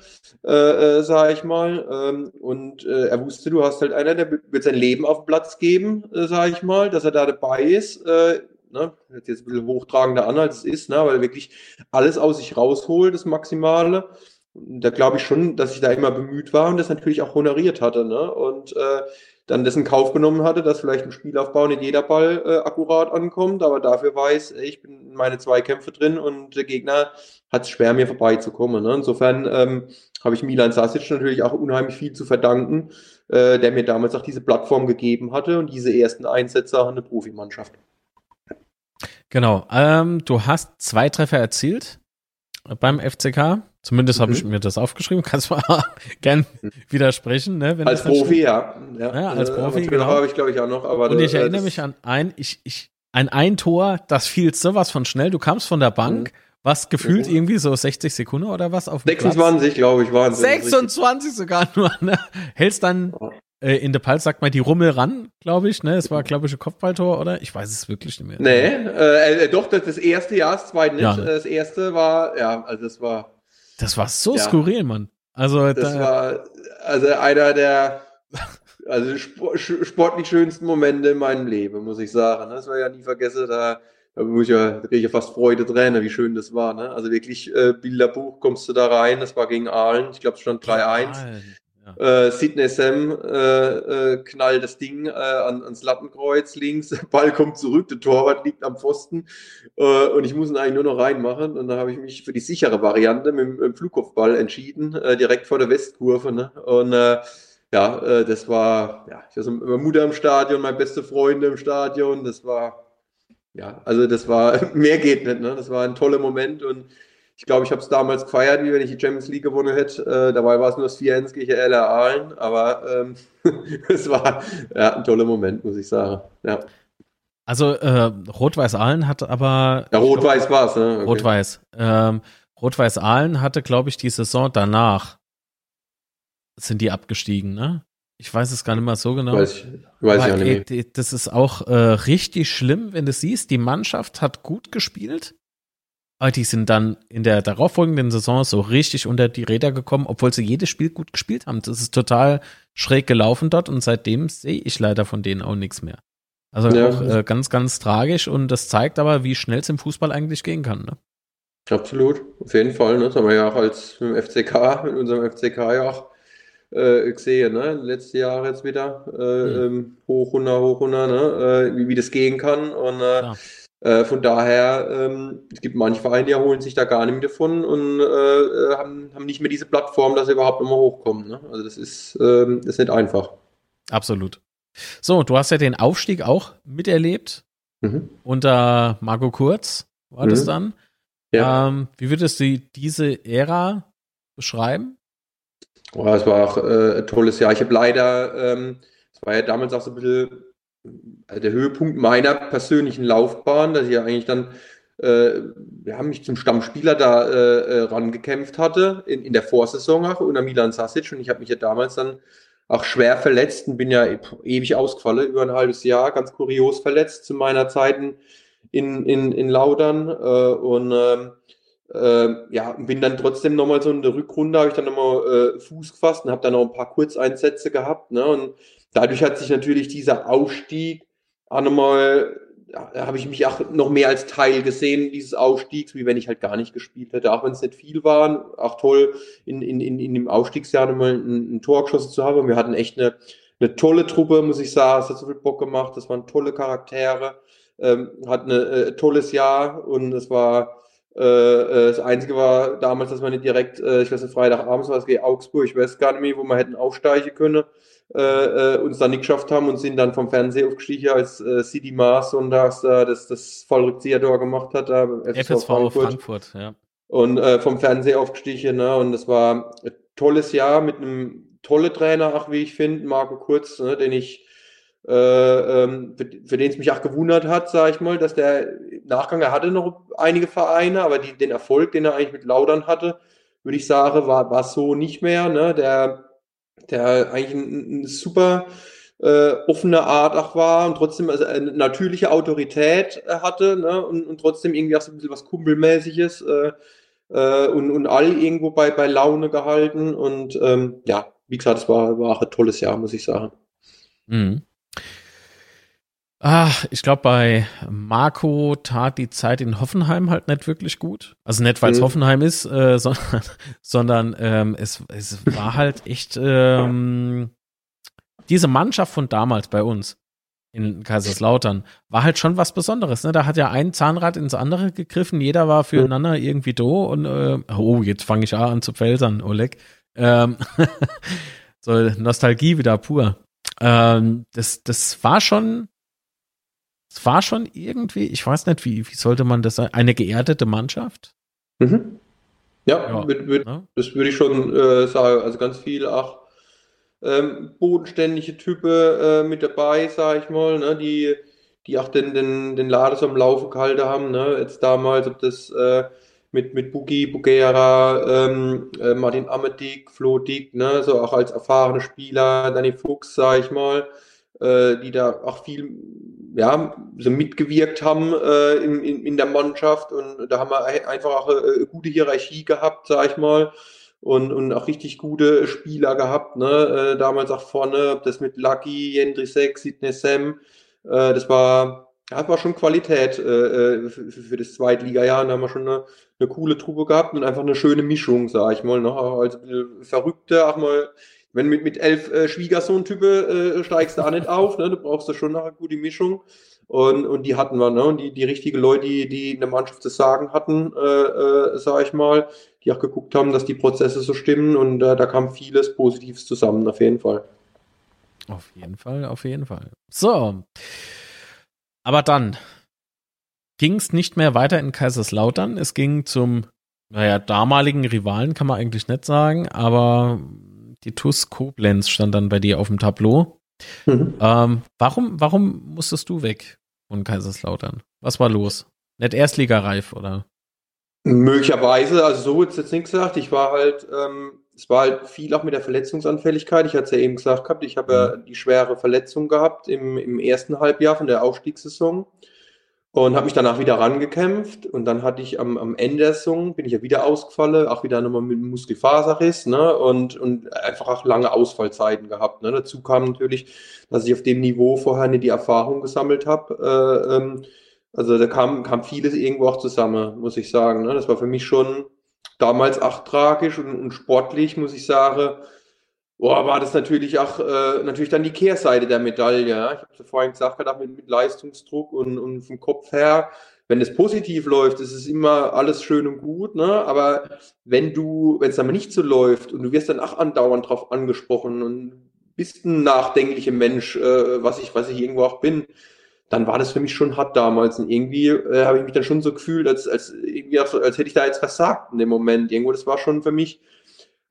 äh, äh, sage ich mal. Ähm, und äh, er wusste, du hast halt einer, der wird sein Leben auf den Platz geben, äh, sage ich mal, dass er da dabei ist. Äh, ne? Jetzt ein bisschen hochtragender an, als es ist, ne? weil er wirklich alles aus sich rausholt, das Maximale. Da glaube ich schon, dass ich da immer bemüht war und das natürlich auch honoriert hatte. Ne? Und äh, dann das in Kauf genommen hatte, dass vielleicht im Spielaufbau nicht jeder Ball äh, akkurat ankommt, aber dafür weiß, ich bin in meine Zweikämpfe drin und der Gegner hat es schwer, mir vorbeizukommen. Ne? Insofern ähm, habe ich Milan Sasic natürlich auch unheimlich viel zu verdanken, äh, der mir damals auch diese Plattform gegeben hatte und diese ersten Einsätze in der Profimannschaft. Genau. Ähm, du hast zwei Treffer erzielt beim FCK. Zumindest habe ich mhm. mir das aufgeschrieben. [LAUGHS] Kannst du mal gern widersprechen, ne? als Profi, ja. ja. ja. als äh, Profi, genau. habe ich, glaube ich, auch noch. Aber Und ich erinnere mich an ein, ich, ich, ein ein Tor, das fiel sowas von schnell. Du kamst von der Bank, mhm. was gefühlt mhm. irgendwie so 60 Sekunden oder was auf 26, glaube ich, waren es. 26 sogar nur, ne? Hältst dann äh, in der Pals sagt man die Rummel ran, glaube ich, ne? Es war, glaube ich, ein Kopfballtor, oder? Ich weiß es wirklich nicht mehr. Nee, äh, äh doch, das, das erste Jahr, das zweite nicht. Ja. Das erste war, ja, also das war das war so ja. skurril, Mann. Also das da, war also einer der also sportlich schönsten Momente in meinem Leben, muss ich sagen. Das war ja nie vergessen, da, da muss ich ja, da kriege ich ja fast Freude Tränen, wie schön das war. Ne? Also wirklich äh, Bilderbuch, kommst du da rein, das war gegen Aalen, ich glaube es stand 3-1. Äh, Sidney Sam äh, äh, knallt das Ding äh, an, ans Lattenkreuz links, [LAUGHS] Ball kommt zurück, der Torwart liegt am Pfosten äh, und ich muss ihn eigentlich nur noch reinmachen. Und da habe ich mich für die sichere Variante mit, mit dem Flugkopfball entschieden, äh, direkt vor der Westkurve. Ne? Und ja, das war, ja, ich hatte meine Mutter im Stadion, meine beste Freunde im Stadion. Das war, ja, also das war, [LAUGHS] mehr geht nicht. Ne? Das war ein toller Moment und ich glaube, ich habe es damals gefeiert, wie wenn ich die Champions League gewonnen hätte. Äh, dabei war es nur das 4-1 gegen LR Aalen, aber ähm, [LAUGHS] es war ja, ein toller Moment, muss ich sagen. Ja. Also äh, Rot-Weiß Aalen hat aber. Ja, Rot-Weiß war es, ne? Okay. Rot-Weiß. Ähm, Rot-Weiß Aalen hatte, glaube ich, die Saison danach sind die abgestiegen, ne? Ich weiß es gar nicht mal so genau. Weiß ich, weiß ich auch nicht. Ey, das ist auch äh, richtig schlimm, wenn du siehst, die Mannschaft hat gut gespielt, aber die sind dann in der darauffolgenden Saison so richtig unter die Räder gekommen, obwohl sie jedes Spiel gut gespielt haben. Das ist total schräg gelaufen dort und seitdem sehe ich leider von denen auch nichts mehr. Also ja. auch äh, ganz, ganz tragisch und das zeigt aber, wie schnell es im Fußball eigentlich gehen kann. Ne? Absolut, auf jeden Fall. Ne? Das haben wir ja auch als mit dem FCK, mit unserem FCK ja auch äh, gesehen, ne? Letzte Jahre jetzt wieder äh, mhm. hoch, runter, hoch, runter, ne? Äh, wie, wie das gehen kann. Und äh, äh, von daher, ähm, es gibt manche Vereine, die erholen sich da gar nicht mehr davon und äh, äh, haben, haben nicht mehr diese Plattform, dass sie überhaupt nochmal hochkommen. Ne? Also das ist, ähm, das ist nicht einfach. Absolut. So, du hast ja den Aufstieg auch miterlebt. Mhm. Unter Marco Kurz war mhm. das dann. Ja. Ähm, wie würdest du diese Ära beschreiben? Oh, es war auch äh, ein tolles Jahr. Ich habe leider, ähm, es war ja damals auch so ein bisschen also der Höhepunkt meiner persönlichen Laufbahn, dass ich ja eigentlich dann äh, ja, mich zum Stammspieler da äh, äh, rangekämpft hatte, in, in der Vorsaison auch unter Milan Sasic. Und ich habe mich ja damals dann auch schwer verletzt und bin ja ewig ausgefallen, über ein halbes Jahr, ganz kurios verletzt zu meiner Zeit in, in, in, Laudern äh, und äh, ja, bin dann trotzdem nochmal so in der Rückrunde, habe ich dann nochmal äh, Fuß gefasst und habe dann noch ein paar Kurzeinsätze gehabt. Ne? Und dadurch hat sich natürlich dieser Aufstieg auch nochmal, da habe ich mich auch noch mehr als Teil gesehen dieses Aufstiegs, wie wenn ich halt gar nicht gespielt hätte, auch wenn es nicht viel waren. Auch toll, in, in, in, in dem Aufstiegsjahr nochmal ein, ein Tor geschossen zu haben. Wir hatten echt eine, eine tolle Truppe, muss ich sagen. Es hat so viel Bock gemacht. Das waren tolle Charaktere. Ähm, hat ein äh, tolles Jahr und es war das Einzige war damals, dass man nicht direkt, äh, ich weiß nicht, Freitagabends war es gegen Augsburg, ich weiß gar nicht mehr, wo man hätten aufsteigen können, äh, äh, uns dann nicht geschafft haben und sind dann vom Fernseher aufgestiegen, als äh, City Mars sonntags äh, das, das Vollrückzieher-Tor gemacht hat. Da, FSV, Frankfurt. Frankfurt, ja. Und äh, vom Fernseher aufgestiegen, ne? und das war ein tolles Jahr mit einem tolle Trainer, ach wie ich finde, Marco Kurz, ne? den ich äh, ähm, für, für den es mich auch gewundert hat, sage ich mal, dass der Nachgang, er hatte noch einige Vereine, aber die, den Erfolg, den er eigentlich mit Laudern hatte, würde ich sagen, war, war so nicht mehr. Ne? Der, der eigentlich ein, ein super äh, offene Art auch war und trotzdem also eine natürliche Autorität hatte ne? und, und trotzdem irgendwie auch so ein bisschen was Kumpelmäßiges äh, äh, und, und all irgendwo bei, bei Laune gehalten. Und ähm, ja, wie gesagt, es war, war auch ein tolles Jahr, muss ich sagen. Mhm. Ach, ich glaube, bei Marco tat die Zeit in Hoffenheim halt nicht wirklich gut. Also nicht, weil es mhm. Hoffenheim ist, äh, [LAUGHS] sondern, sondern ähm, es, es war halt echt ähm, diese Mannschaft von damals bei uns in Kaiserslautern war halt schon was Besonderes. Ne? Da hat ja ein Zahnrad ins andere gegriffen, jeder war füreinander irgendwie do und äh, oh, jetzt fange ich an zu pfälzern, Oleg. Ähm, [LAUGHS] so Nostalgie wieder pur. Ähm, das, das war schon es war schon irgendwie, ich weiß nicht, wie, wie sollte man das sagen, eine geerdete Mannschaft? Mhm. Ja, ja würd, würd, ja, das würde ich schon äh, sagen. Also ganz viel auch ähm, bodenständige Typen äh, mit dabei, sage ich mal, ne, die, die auch den, den, den Laden so am Laufen gehalten haben. Ne? Jetzt damals, ob das äh, mit, mit Bugi, Bugera, ähm, äh, Martin Amedik, Flo Dick, ne? so auch als erfahrene Spieler, Danny Fuchs, sage ich mal, äh, die da auch viel ja, so mitgewirkt haben äh, in, in, in der Mannschaft und da haben wir einfach auch eine äh, gute Hierarchie gehabt, sag ich mal. Und, und auch richtig gute Spieler gehabt, ne? Äh, damals auch vorne, das mit Lucky, Jendrisek, Sidney Sam, äh, das war, ja, war schon Qualität äh, für, für das Zweitliga-Jahr. Da haben wir schon eine, eine coole Truppe gehabt und einfach eine schöne Mischung, sag ich mal. Ne? Also verrückte, auch mal wenn mit, mit elf äh, Schwiegersohn-Typen äh, steigst du auch nicht auf, ne? Du brauchst da schon eine gute Mischung. Und, und die hatten wir, ne? Und die, die richtigen Leute, die, die in der Mannschaft das Sagen hatten, äh, äh, sage ich mal, die auch geguckt haben, dass die Prozesse so stimmen und äh, da kam vieles Positives zusammen, auf jeden Fall. Auf jeden Fall, auf jeden Fall. So. Aber dann ging es nicht mehr weiter in Kaiserslautern. Es ging zum, naja, damaligen Rivalen, kann man eigentlich nicht sagen, aber die TUS Koblenz stand dann bei dir auf dem Tableau. Mhm. Ähm, warum, warum musstest du weg von Kaiserslautern? Was war los? Nicht Erstligareif, oder? Möglicherweise, also so wird es jetzt nicht gesagt. Ich war halt, ähm, es war halt viel auch mit der Verletzungsanfälligkeit. Ich hatte es ja eben gesagt gehabt, ich habe ja mhm. die schwere Verletzung gehabt im, im ersten Halbjahr von der Aufstiegssaison und habe mich danach wieder rangekämpft und dann hatte ich am, am Ende der Saison, bin ich ja wieder ausgefallen, auch wieder nochmal mit Muskelfaserriss ne, und, und einfach auch lange Ausfallzeiten gehabt. Ne. Dazu kam natürlich, dass ich auf dem Niveau vorher nicht die Erfahrung gesammelt habe. Äh, ähm, also da kam, kam vieles irgendwo auch zusammen, muss ich sagen. Ne. Das war für mich schon damals auch tragisch und, und sportlich, muss ich sagen, Boah, war das natürlich auch äh, natürlich dann die Kehrseite der Medaille. Ja? Ich habe es vorhin gesagt, gedacht, mit, mit Leistungsdruck und, und vom Kopf her, wenn es positiv läuft, ist es immer alles schön und gut, ne? Aber wenn du, wenn es dann nicht so läuft und du wirst dann auch andauernd drauf angesprochen und bist ein nachdenklicher Mensch, äh, was ich, was ich irgendwo auch bin, dann war das für mich schon hart damals. Und irgendwie äh, habe ich mich dann schon so gefühlt, als, als, irgendwie so, als hätte ich da jetzt versagt in dem Moment. Irgendwo, das war schon für mich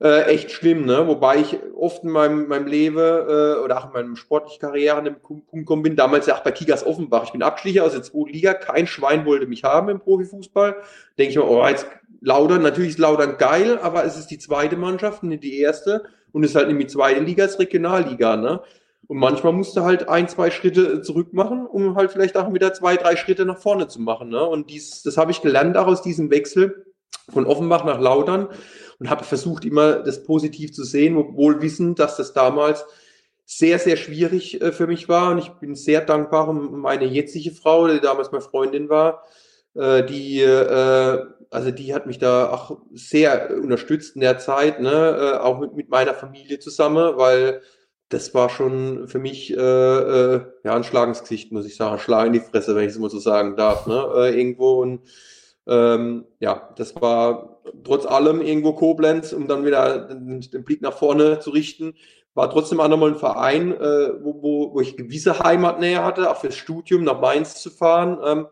äh, echt schlimm, ne? Wobei ich oft in meinem, meinem Leben äh, oder auch in meinem sportlichen Karriere an dem Punkt gekommen bin, damals ja auch bei Kigas Offenbach. Ich bin Abschlicher aus der zweiten Liga, kein Schwein wollte mich haben im Profifußball. Denke ich mir, oh, jetzt Laudern, natürlich ist Laudern geil, aber es ist die zweite Mannschaft, nicht die erste. Und es ist halt nämlich zweite Liga, ist Regionalliga, ne? Und manchmal musst du halt ein, zwei Schritte zurück machen, um halt vielleicht auch wieder zwei, drei Schritte nach vorne zu machen. Ne? Und dies, das habe ich gelernt auch aus diesem Wechsel von Offenbach nach Lautern und habe versucht, immer das positiv zu sehen, wohl wissend, dass das damals sehr, sehr schwierig äh, für mich war. Und ich bin sehr dankbar um meine jetzige Frau, die damals meine Freundin war, äh, die, äh, also die hat mich da auch sehr unterstützt in der Zeit, ne? auch mit, mit meiner Familie zusammen, weil das war schon für mich äh, ja ein Schlag ins Gesicht, muss ich sagen, ein Schlag in die Fresse, wenn ich es mal so sagen darf, ne? Äh, irgendwo und ähm, ja, das war trotz allem irgendwo Koblenz, um dann wieder den, den Blick nach vorne zu richten, war trotzdem auch nochmal ein Verein, äh, wo, wo, wo ich gewisse Heimatnähe hatte, auch fürs Studium nach Mainz zu fahren, ähm,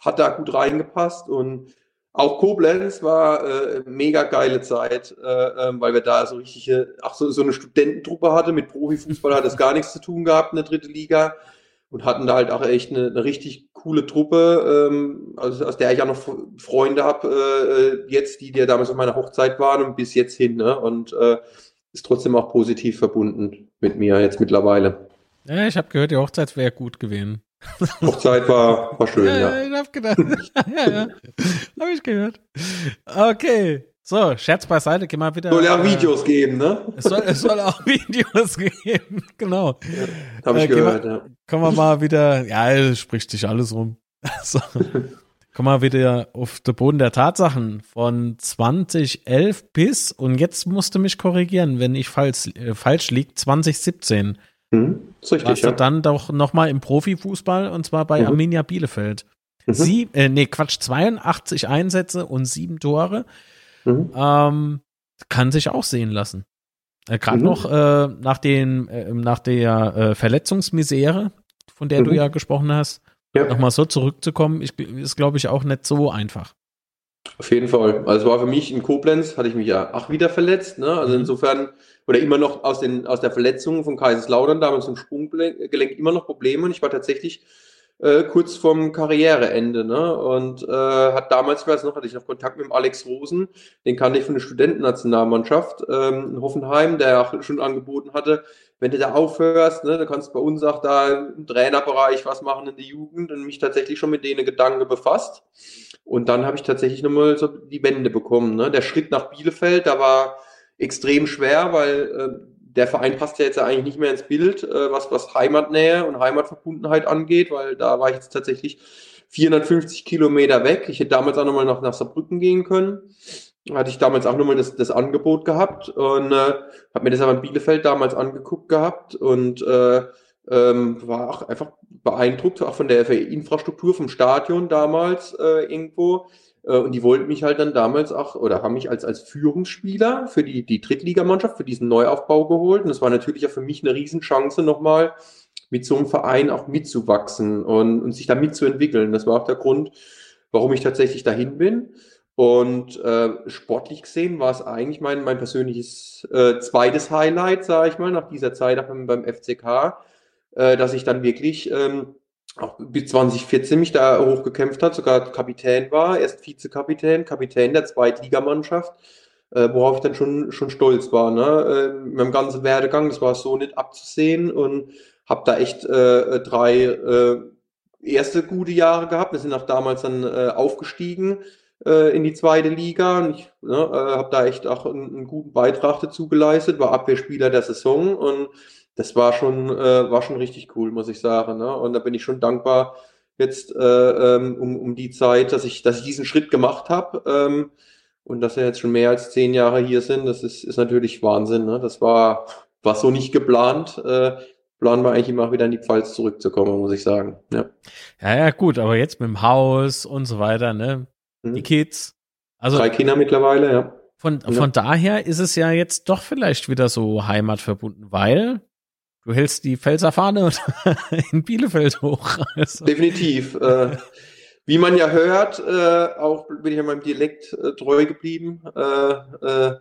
hat da gut reingepasst und auch Koblenz war äh, mega geile Zeit, äh, äh, weil wir da so richtige, ach so, so eine Studententruppe hatte. Mit Profifußball hat es gar nichts zu tun gehabt in der dritten Liga und hatten da halt auch echt eine, eine richtig coole Truppe, ähm, also aus der ich auch noch Freunde habe, äh, jetzt, die, die ja damals auf meiner Hochzeit waren und bis jetzt hin, ne? Und äh, ist trotzdem auch positiv verbunden mit mir jetzt mittlerweile. Ja, ich habe gehört, die Hochzeit wäre gut gewesen. Hochzeit war, war schön, [LAUGHS] ja. ja. Ich hab gedacht. [LAUGHS] ja, ja. Hab ich gehört. Okay. So, Scherz beiseite, geh mal wieder. Soll ja auch Videos geben, ne? Es soll, es soll auch [LAUGHS] Videos geben, [LAUGHS] genau. Ja, hab ich äh, gehört, mal, ja. Kommen wir mal wieder, ja, spricht sich alles rum. [LAUGHS] So. Kommen wir wieder auf den Boden der Tatsachen von 2011 bis, und jetzt musst du mich korrigieren, wenn ich falsch, äh, falsch liege, 2017. Hm, ist richtig, Warst ja. du dann doch nochmal im Profifußball und zwar bei Mhm. Arminia Bielefeld. Mhm. Sie, äh, nee, Quatsch, 82 Einsätze und sieben Tore. Mhm. Ähm, kann sich auch sehen lassen. Äh, Gerade Mhm. noch äh, nach, den, äh, nach der äh, Verletzungsmisere, von der du Mhm. ja gesprochen hast, Ja. nochmal so zurückzukommen, ich, ist, glaube ich, auch nicht so einfach. Auf jeden Fall. Also es war für mich in Koblenz, hatte ich mich ja auch wieder verletzt. Ne? Also Mhm. insofern, oder immer noch aus, den, aus der Verletzung von Kaiserslautern, damals im Sprunggelenk Gelenk, immer noch Probleme. Und ich war tatsächlich äh, kurz vorm Karriereende. Ne? Und äh, hat damals, ich weiß noch, hatte ich noch Kontakt mit dem Alex Rosen, den kannte ich von der Studentennationalmannschaft ähm, in Hoffenheim, der auch schon angeboten hatte, wenn du da aufhörst, ne, dann kannst du bei uns auch da im Trainerbereich was machen in der Jugend und mich tatsächlich schon mit denen Gedanken befasst. Und dann habe ich tatsächlich nochmal so die Wende bekommen. Ne? Der Schritt nach Bielefeld, da war extrem schwer, weil äh, der Verein passt ja jetzt eigentlich nicht mehr ins Bild, äh, was, was Heimatnähe und Heimatverbundenheit angeht, weil da war ich jetzt tatsächlich 450 Kilometer weg. Ich hätte damals auch nochmal nach, nach Saarbrücken gehen können. Hatte ich damals auch nochmal das, das Angebot gehabt und äh, habe mir das aber in Bielefeld damals angeguckt gehabt und äh, ähm, war auch einfach beeindruckt, auch von der Infrastruktur vom Stadion damals äh, irgendwo. Äh, und die wollten mich halt dann damals auch, oder haben mich als, als Führungsspieler für die, die Drittligamannschaft, für diesen Neuaufbau geholt. Und das war natürlich auch für mich eine Riesenchance nochmal, mit so einem Verein auch mitzuwachsen und, und sich da mitzuentwickeln. Das war auch der Grund, warum ich tatsächlich dahin bin. Und äh, sportlich gesehen war es eigentlich mein, mein persönliches äh, zweites Highlight, sage ich mal, nach dieser Zeit auch beim, beim FCK, äh, dass ich dann wirklich ähm, auch bis 2014 mich da hochgekämpft hat, sogar Kapitän war, erst Vizekapitän, Kapitän der Zweitligamannschaft, äh, worauf ich dann schon, schon stolz war. Ne? Äh, mit meinem ganzen Werdegang, das war so nicht abzusehen und habe da echt äh, drei äh, erste gute Jahre gehabt. Wir sind auch damals dann äh, aufgestiegen äh, in die zweite Liga und ich ne, äh, habe da echt auch einen, einen guten Beitrag dazu geleistet, war Abwehrspieler der Saison und das war schon, äh, war schon richtig cool, muss ich sagen. Ne? Und da bin ich schon dankbar jetzt äh, ähm, um, um die Zeit, dass ich, dass ich diesen Schritt gemacht habe. Ähm, und dass wir jetzt schon mehr als zehn Jahre hier sind, das ist, ist natürlich Wahnsinn. Ne? Das war, war so nicht geplant. Äh, planen wir eigentlich immer wieder in die Pfalz zurückzukommen, muss ich sagen. Ja, Ja, ja, gut, aber jetzt mit dem Haus und so weiter, ne? Mhm. Die Kids. Also Drei Kinder mittlerweile, ja. von, Ja. von daher ist es ja jetzt doch vielleicht wieder so heimatverbunden, weil du hältst die Pfälzer Fahne [LAUGHS] in Bielefeld hoch. Also, Definitiv. äh, wie man ja hört, äh, auch bin ich ja meinem Dialekt äh, treu geblieben. Äh, äh,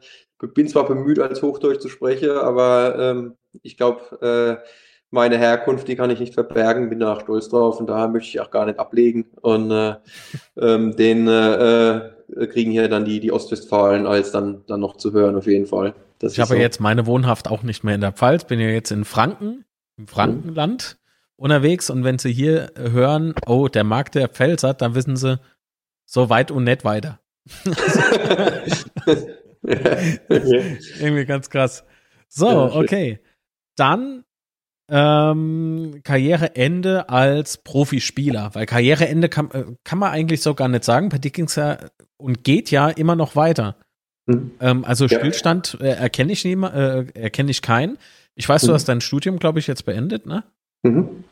bin zwar bemüht, als Hochdeutsch zu sprechen, aber ähm, ich glaube, äh, meine Herkunft, die kann ich nicht verbergen, bin da auch stolz drauf und daher möchte ich auch gar nicht ablegen. Und äh, ähm, den kriegen hier dann die, die Ostwestfalen als dann, dann noch zu hören, auf jeden Fall. Das ich habe so. jetzt meine Wohnhaft auch nicht mehr in der Pfalz, bin ja jetzt in Franken, im Frankenland unterwegs und wenn sie hier hören, oh, der Markt der Pfälzer, dann wissen sie so weit und nicht weiter. [LAUGHS] [LAUGHS] Irgendwie ganz krass. So, okay. Dann ähm, Karriereende als Profispieler, weil Karriereende kann, äh, kann man eigentlich so gar nicht sagen. Bei dir ging es ja und geht ja immer noch weiter. Mhm. Ähm, also Stillstand äh, erkenne ich, äh, erkenne ich keinen. Ich weiß, mhm. du hast dein Studium, glaube ich, jetzt beendet, ne? Mhm.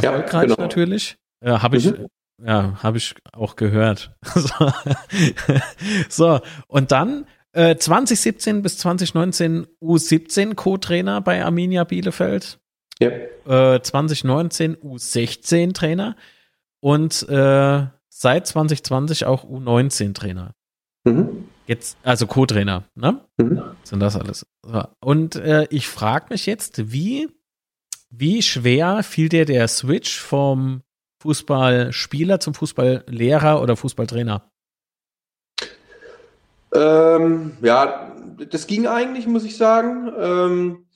Erfolgreich ja, genau. natürlich. Äh, habe ich, mhm. ja, habe ich auch gehört. [LAUGHS] so. so, und dann äh, 2017 bis 2019 U17 Co-Trainer bei Arminia Bielefeld. Ja. Äh, 2019 U16 Trainer und äh, seit 2020 auch U19 Trainer. Mhm. Jetzt, also Co-Trainer, ne? Mhm. Sind das alles. Und äh, ich frage mich jetzt, wie, wie schwer fiel dir der Switch vom Fußballspieler zum Fußballlehrer oder Fußballtrainer? Ähm, ja, das ging eigentlich, muss ich sagen. Ähm,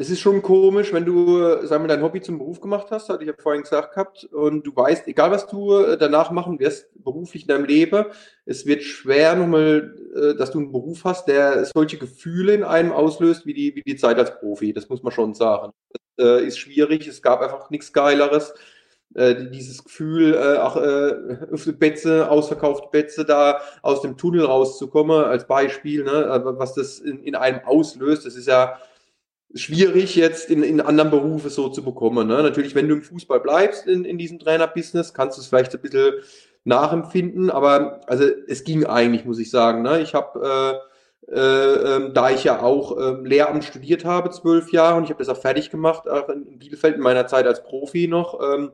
es ist schon komisch, wenn du, sagen wir, dein Hobby zum Beruf gemacht hast, hatte ich ja vorhin gesagt gehabt, und du weißt, egal was du äh, danach machen wirst, beruflich in deinem Leben, es wird schwer nochmal, äh, dass du einen Beruf hast, der solche Gefühle in einem auslöst, wie die, wie die Zeit als Profi. Das muss man schon sagen. Das äh, ist schwierig, es gab einfach nichts Geileres. dieses Gefühl, ach, die [LAUGHS] Betze, ausverkaufte Betze da aus dem Tunnel rauszukommen, als Beispiel, ne, was das in, in einem auslöst, das ist ja, schwierig jetzt in, in anderen Berufen so zu bekommen. Ne? Natürlich, wenn du im Fußball bleibst in, in diesem Trainerbusiness, kannst du es vielleicht ein bisschen nachempfinden, aber also es ging eigentlich, muss ich sagen. Ne? Ich habe, äh, äh, ähm, da ich ja auch äh, Lehramt studiert habe, zwölf Jahre, und ich habe das auch fertig gemacht, auch in Bielefeld in meiner Zeit als Profi noch, ähm,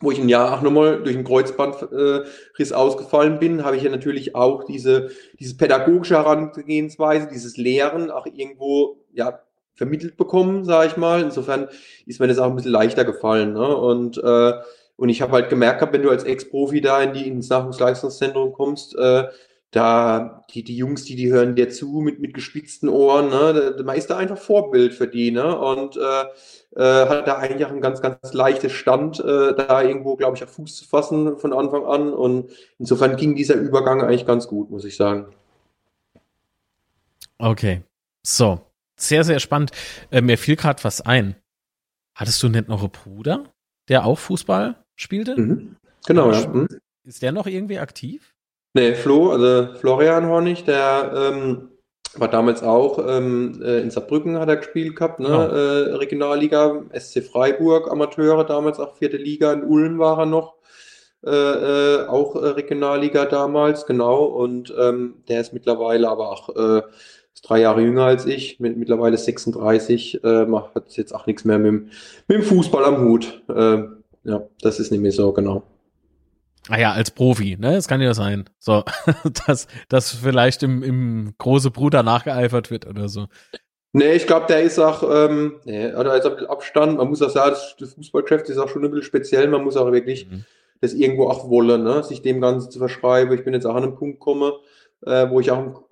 wo ich ein Jahr auch nochmal durch einen Kreuzbandriss äh, ausgefallen bin, habe ich ja natürlich auch diese, diese pädagogische Herangehensweise, dieses Lehren auch irgendwo ja vermittelt bekommen, sage ich mal. Insofern ist mir das auch ein bisschen leichter gefallen. Ne? Und, äh, und ich habe halt gemerkt, wenn du als Ex-Profi da in die, ins Nachwuchsleistungszentrum kommst, äh, da die, die Jungs, die, die hören dir zu mit, mit gespitzten Ohren, ne? Man ist da einfach Vorbild für die, ne? Und äh, äh, hat da eigentlich auch ein ganz, ganz leichtes Stand, äh, da irgendwo, glaube ich, auf Fuß zu fassen von Anfang an. Und insofern ging dieser Übergang eigentlich ganz gut, muss ich sagen. Okay. So, sehr, sehr spannend. Äh, mir fiel gerade was ein. Hattest du nicht noch einen Bruder, der auch Fußball spielte? Mhm. Genau, ja. Mhm. Ist der noch irgendwie aktiv? Nee, Flo, also Florian Hornig, der ähm, war damals auch ähm, äh, in Saarbrücken hat er gespielt gehabt, ne? Genau. Äh, Regionalliga, SC Freiburg, Amateure, damals auch vierte Liga, in Ulm war er noch. Äh, äh, auch äh, Regionalliga damals, genau. Und ähm, der ist mittlerweile aber auch äh, ist drei Jahre jünger als ich, mit, mittlerweile 36, äh, hat jetzt auch nichts mehr mit, dem, mit dem Fußball am Hut. Äh, ja, das ist mehr so, genau. Ah ja, als Profi, ne? Das kann ja sein. So, [LAUGHS] dass, dass vielleicht im, im große Bruder nachgeeifert wird oder so. Nee, ich glaube, der ist auch, ähm, nee, oder ist ein bisschen Abstand. Man muss auch sagen, das, das Fußballgeschäft ist auch schon ein bisschen speziell. Man muss auch wirklich mhm. das irgendwo auch wollen, ne? sich dem Ganzen zu verschreiben. Ich bin jetzt auch an einem Punkt gekommen, äh, wo ich auch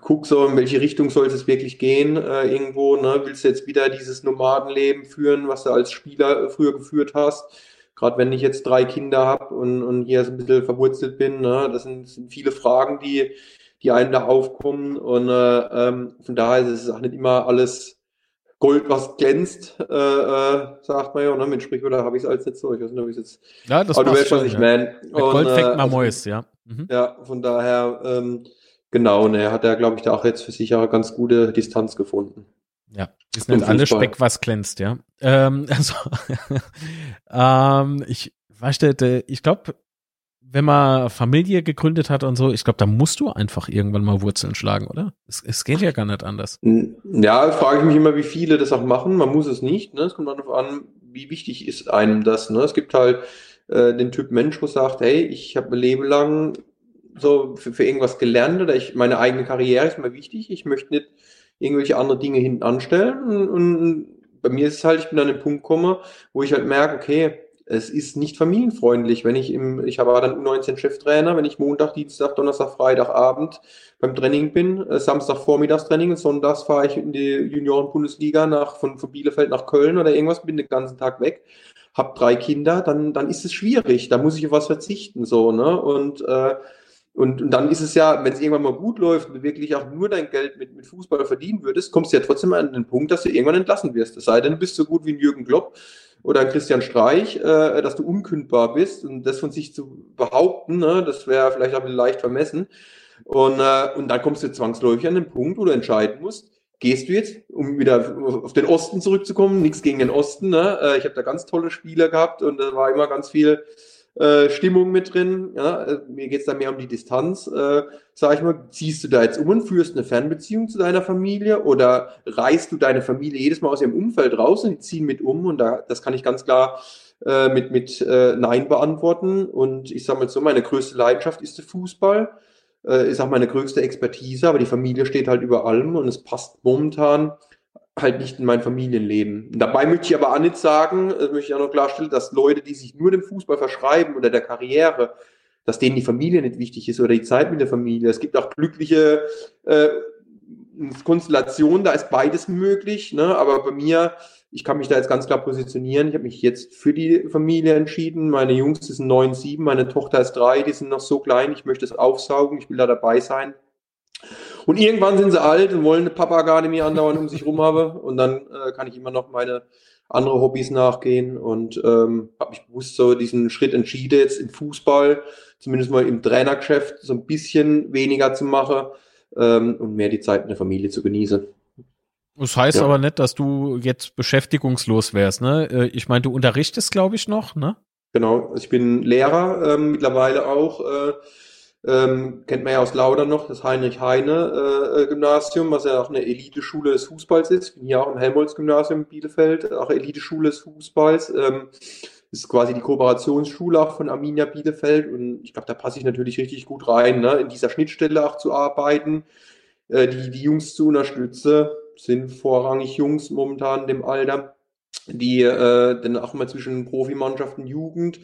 guck so, in welche Richtung soll es wirklich gehen äh, irgendwo. Ne? Willst du jetzt wieder dieses Nomadenleben führen, was du als Spieler äh, früher geführt hast? Gerade wenn ich jetzt drei Kinder habe und, und hier so ein bisschen verwurzelt bin, ne? das sind, sind viele Fragen, die, die einem da aufkommen. Und äh, ähm, von daher ist es auch nicht immer alles Gold, was glänzt, äh, äh, sagt man ja. Ne? Mit Sprichwörter habe ich es als nicht so. Ich weiß nicht, ob ich es jetzt. Ja, das aber du weißt, was ich ja. meine. Gold fängt man also, Mäus, ja. Mhm. Ja, von daher. Ähm, Genau, und er hat ja, glaube ich, da auch jetzt für sich eine ganz gute Distanz gefunden. Ja, ist nicht alles Speck, was glänzt, ja. Ähm, [LAUGHS] also, ähm, ich, weißt du, ich glaube, wenn man Familie gegründet hat und so, ich glaube, da musst du einfach irgendwann mal Wurzeln schlagen, oder? Es, es geht ja gar nicht anders. Ja, frage ich mich immer, wie viele das auch machen. Man muss es nicht. Ne? Es kommt darauf an, wie wichtig ist einem das. Ne? Es gibt halt äh, den Typ Mensch, wo sagt, hey, ich habe mein Leben lang so für, für irgendwas gelernt oder ich, meine eigene Karriere ist mir wichtig. Ich möchte nicht irgendwelche andere Dinge hinten anstellen. Und, und bei mir ist es halt, ich bin an den Punkt gekommen, wo ich halt merke, okay, es ist nicht familienfreundlich, wenn ich im, ich war dann U19-Cheftrainer, wenn ich Montag, Dienstag, Donnerstag, Freitagabend beim Training bin, äh, Samstag Vormittagstraining und sonntags fahre ich in die Junioren-Bundesliga nach, von, von Bielefeld nach Köln oder irgendwas, bin den ganzen Tag weg, habe drei Kinder, dann, dann ist es schwierig, da muss ich auf was verzichten, so, ne, und, äh, und, und dann ist es ja, wenn es irgendwann mal gut läuft und du wirklich auch nur dein Geld mit, mit Fußball verdienen würdest, kommst du ja trotzdem an den Punkt, dass du irgendwann entlassen wirst. Es sei denn, du bist so gut wie ein Jürgen Klopp oder ein Christian Streich, äh, dass du unkündbar bist und das von sich zu behaupten, ne, das wäre vielleicht auch leicht vermessen. Und, äh, und dann kommst du zwangsläufig an den Punkt, wo du entscheiden musst, gehst du jetzt, um wieder auf den Osten zurückzukommen, nichts gegen den Osten, ne? Äh, ich habe da ganz tolle Spieler gehabt und da war immer ganz viel äh, Stimmung mit drin. Ja? Äh, mir geht's da mehr um die Distanz. Äh, sag ich mal, ziehst du da jetzt um und führst eine Fernbeziehung zu deiner Familie oder reißt du deine Familie jedes Mal aus ihrem Umfeld raus und die ziehen mit um? Und da, das kann ich ganz klar äh, mit, mit äh, Nein beantworten. Und ich sage mal so, meine größte Leidenschaft ist der Fußball. Äh, ist auch meine größte Expertise, aber die Familie steht halt über allem und es passt momentan halt nicht in mein Familienleben. Dabei möchte ich aber auch nicht sagen, das möchte ich auch noch klarstellen, dass Leute, die sich nur dem Fußball verschreiben oder der Karriere, dass denen die Familie nicht wichtig ist oder die Zeit mit der Familie. Es gibt auch glückliche äh, Konstellationen, da ist beides möglich, ne? aber bei mir, ich kann mich da jetzt ganz klar positionieren. Ich habe mich jetzt für die Familie entschieden. Meine Jungs sind neun, sieben, meine Tochter ist drei, die sind noch so klein, ich möchte es aufsaugen, ich will da dabei sein. Und irgendwann sind sie alt und wollen eine Papa gar nicht mehr andauernd um sich rum habe. Und dann äh, kann ich immer noch meine andere Hobbys nachgehen und ähm, habe mich bewusst so diesen Schritt entschieden, jetzt im Fußball, zumindest mal im Trainergeschäft, so ein bisschen weniger zu machen ähm, und mehr die Zeit in der Familie zu genießen. Das heißt ja. aber nicht, dass du jetzt beschäftigungslos wärst, ne? Äh, ich meine, du unterrichtest, glaube ich, noch, ne? Genau, ich bin Lehrer ähm, mittlerweile auch. Äh, ähm, kennt man ja aus Lauder noch, das Heinrich-Heine-Gymnasium, äh, was ja auch eine Eliteschule des Fußballs ist. Ich bin hier auch im Helmholtz-Gymnasium in Bielefeld, auch Eliteschule des Fußballs. Ähm, ist quasi die Kooperationsschule auch von Arminia Bielefeld und ich glaube, da passe ich natürlich richtig gut rein, ne? in dieser Schnittstelle auch zu arbeiten, äh, die, die Jungs zu unterstützen, sind vorrangig Jungs momentan in dem Alter, die äh, dann auch mal zwischen Profimannschaften Jugend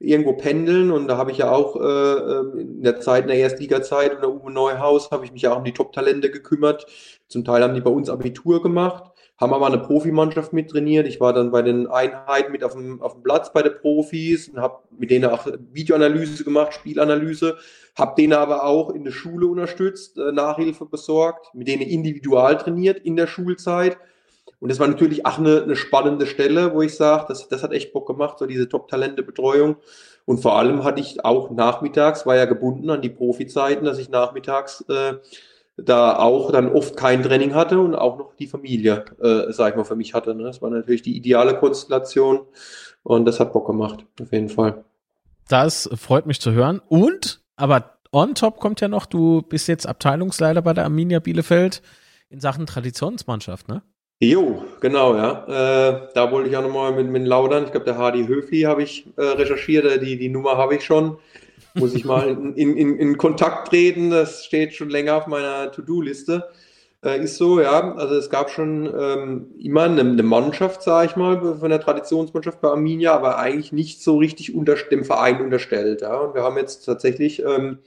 irgendwo pendeln und da habe ich ja auch äh, ähm, in der Zeit, in der Erstliga-Zeit unter Uwe Neuhaus, habe ich mich ja auch um die Top-Talente gekümmert. Zum Teil haben die bei uns Abitur gemacht, haben aber eine Profimannschaft mit trainiert. Ich war dann bei den Einheiten mit auf dem, auf dem Platz bei den Profis und habe mit denen auch Videoanalyse gemacht, Spielanalyse, habe denen aber auch in der Schule unterstützt, äh, Nachhilfe besorgt, mit denen individual trainiert in der Schulzeit und das war natürlich auch eine, eine spannende Stelle, wo ich sage, das, das hat echt Bock gemacht, so diese Top-Talente-Betreuung. Und vor allem hatte ich auch nachmittags, war ja gebunden an die Profizeiten, dass ich nachmittags äh, da auch dann oft kein Training hatte und auch noch die Familie, äh, sag ich mal, für mich hatte. Ne? Das war natürlich die ideale Konstellation und das hat Bock gemacht, auf jeden Fall. Das freut mich zu hören. Und, aber on top kommt ja noch, du bist jetzt Abteilungsleiter bei der Arminia Bielefeld in Sachen Traditionsmannschaft, ne? Jo, genau, ja. Äh, da wollte ich auch nochmal mit, mit Laudern. Ich glaube, der Hardy Höfli habe ich äh, recherchiert, äh, die, die Nummer habe ich schon. Muss ich mal in, in, in Kontakt treten. Das steht schon länger auf meiner To-Do-Liste. Äh, ist so, ja. Also es gab schon ähm, immer eine, eine Mannschaft, sage ich mal, von der Traditionsmannschaft bei Arminia, aber eigentlich nicht so richtig unter dem Verein unterstellt. Ja. Und wir haben jetzt tatsächlich ähm,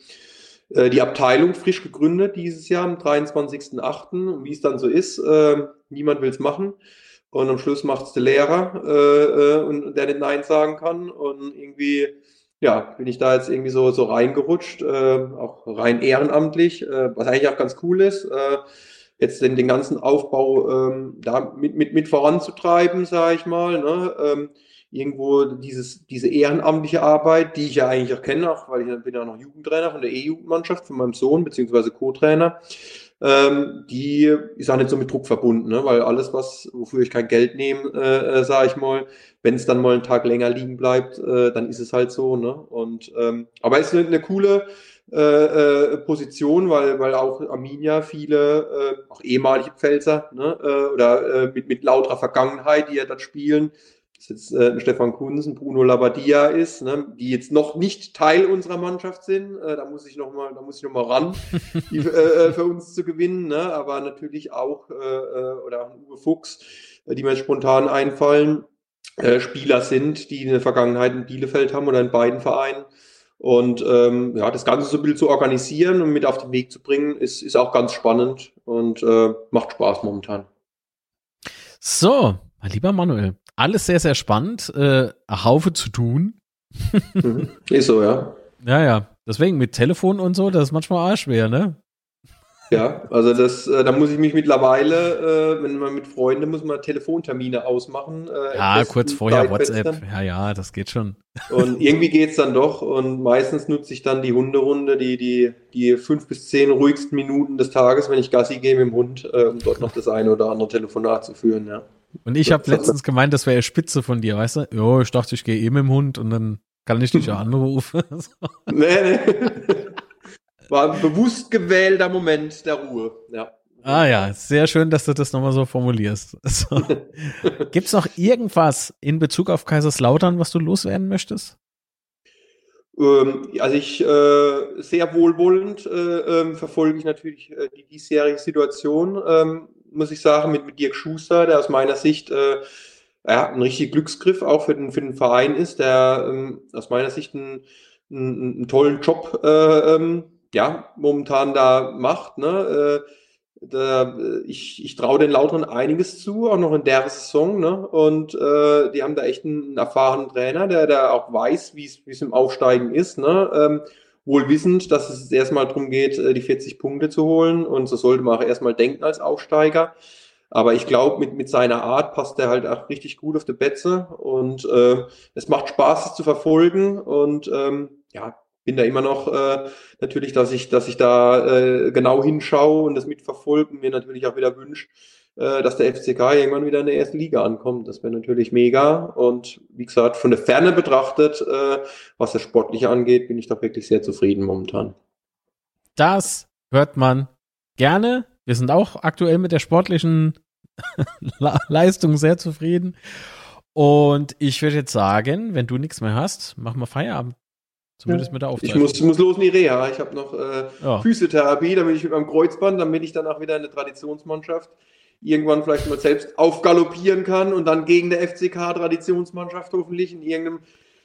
äh, die Abteilung frisch gegründet dieses Jahr am 23.08. Wie es dann so ist, äh, niemand will es machen. Und am Schluss macht es der Lehrer, äh, äh, und der nicht Nein sagen kann. Und irgendwie, ja, bin ich da jetzt irgendwie so, so reingerutscht, auch rein ehrenamtlich, was eigentlich auch ganz cool ist. Jetzt den, den ganzen Aufbau ähm, da mit, mit, mit voranzutreiben, sage ich mal. Ne? Ähm, irgendwo dieses, diese ehrenamtliche Arbeit, die ich ja eigentlich auch kenne, auch weil ich bin ja noch Jugendtrainer von der E-Jugendmannschaft von meinem Sohn, beziehungsweise Co-Trainer, ähm, die ist auch nicht so mit Druck verbunden, ne? weil alles, was, wofür ich kein Geld nehme, äh, äh, sage ich mal, wenn es dann mal einen Tag länger liegen bleibt, äh, dann ist es halt so. Ne? Und ähm, aber es ist eine, eine coole äh, äh, Position, weil, weil auch Arminia viele, äh, auch ehemalige Pfälzer ne, äh, oder äh, mit, mit lauterer Vergangenheit, die ja dort spielen, jetzt äh, Stefan Kunsen, Bruno Labadia ist, ne, die jetzt noch nicht Teil unserer Mannschaft sind. Äh, da muss ich noch mal, da muss ich noch mal ran, [LAUGHS] die, äh, für uns zu gewinnen. Ne? Aber natürlich auch äh, äh, oder auch Uwe Fuchs, äh, die mir spontan einfallen. äh, Spieler sind, die in der Vergangenheit in Bielefeld haben oder in beiden Vereinen. Und ähm, ja, das Ganze so ein bisschen zu organisieren und mit auf den Weg zu bringen, ist, ist auch ganz spannend und äh, macht Spaß momentan. So, lieber Manuel, alles sehr, sehr spannend. Äh, Haufe zu tun. mhm. [LAUGHS] Ist so, ja. Ja, ja. Deswegen mit Telefon und so, das ist manchmal auch schwer, ne? Ja, also das, äh, da muss ich mich mittlerweile, äh, wenn man mit Freunden muss man Telefontermine ausmachen. Äh, ja, kurz vorher WhatsApp. Ja, ja, das geht schon. Und [LAUGHS] irgendwie geht's dann doch. Und meistens nutze ich dann die Hunderunde, die, die, die fünf bis zehn ruhigsten Minuten des Tages, wenn ich Gassi gehe mit dem Hund, äh, um dort noch das eine oder andere Telefonat zu führen, ja. Und ich habe letztens gemeint, das wäre Spitze von dir, weißt du? Jo, ich dachte, ich gehe eh mit dem Hund und dann kann ich dich ja [LAUGHS] anrufen. nee, nee. [LAUGHS] War ein bewusst gewählter Moment der Ruhe, ja. Ah ja, sehr schön, dass du das nochmal so formulierst. [LAUGHS] So. Gibt es noch irgendwas in Bezug auf Kaiserslautern, was du loswerden möchtest? Ähm, also ich äh, sehr wohlwollend äh, äh, verfolge ich natürlich äh, die diesjährige Situation, ähm, muss ich sagen, mit, mit Dirk Schuster, der aus meiner Sicht äh, ja, ein richtig Glücksgriff auch für den, für den Verein ist, der ähm, aus meiner Sicht einen, einen, einen tollen Job äh, ähm, ja, momentan da macht. Ne? Äh, da, ich ich traue den Lauteren einiges zu, auch noch in der Saison. Ne? Und äh, die haben da echt einen, einen erfahrenen Trainer, der da auch weiß, wie es im Aufsteigen ist. Ne? Ähm, wohl wissend, dass es erstmal darum geht, äh, die 40 Punkte zu holen. Und so sollte man auch erstmal denken als Aufsteiger. Aber ich glaube, mit, mit seiner Art passt er halt auch richtig gut auf die Betze. Und äh, es macht Spaß, es zu verfolgen. Und ähm, ja, bin da immer noch äh, natürlich, dass ich, dass ich da äh, genau hinschaue und das mitverfolge und mir natürlich auch wieder wünsche, dass der FCK irgendwann wieder in der ersten Liga ankommt. Das wäre natürlich mega. Und wie gesagt, von der Ferne betrachtet, äh, was das Sportliche angeht, bin ich doch wirklich sehr zufrieden momentan. Das hört man gerne. Wir sind auch aktuell mit der sportlichen [LAUGHS] Leistung sehr zufrieden. Und ich würde jetzt sagen, wenn du nichts mehr hast, machen wir Feierabend. Zumindest ja. mit der Aufzeichnung. Ich muss, muss los in die Reha. Ich habe noch äh, ja. Physiotherapie, damit ich mit meinem Kreuzband, damit ich dann auch wieder in der Traditionsmannschaft irgendwann vielleicht mal selbst aufgaloppieren kann und dann gegen der FCK-Traditionsmannschaft hoffentlich in irgendeinem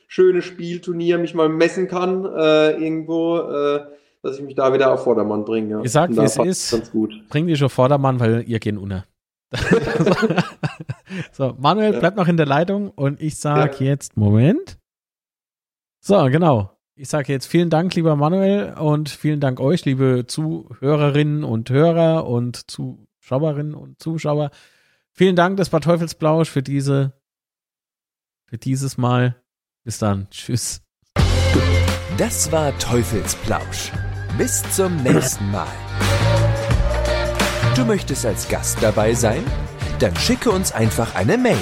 schönen Spielturnier mich mal messen kann, äh, irgendwo, äh, dass ich mich da wieder auf Vordermann bringe. Ja. Ich sag, wie es ist, ganz gut. bring dich auf Vordermann, weil ihr gehen unter. [LAUGHS] so, Manuel ja. bleibt noch in der Leitung und ich sag ja. jetzt, Moment. So, genau. Ich sage jetzt vielen Dank, lieber Manuel, und vielen Dank euch, liebe Zuhörerinnen und Hörer und Zuschauerinnen und Zuschauer. Vielen Dank, das war Teufelsblausch für diese, für dieses Mal. Bis dann. Tschüss. Das war Teufelsplausch. Bis zum nächsten Mal. Du möchtest als Gast dabei sein? Dann schicke uns einfach eine Mail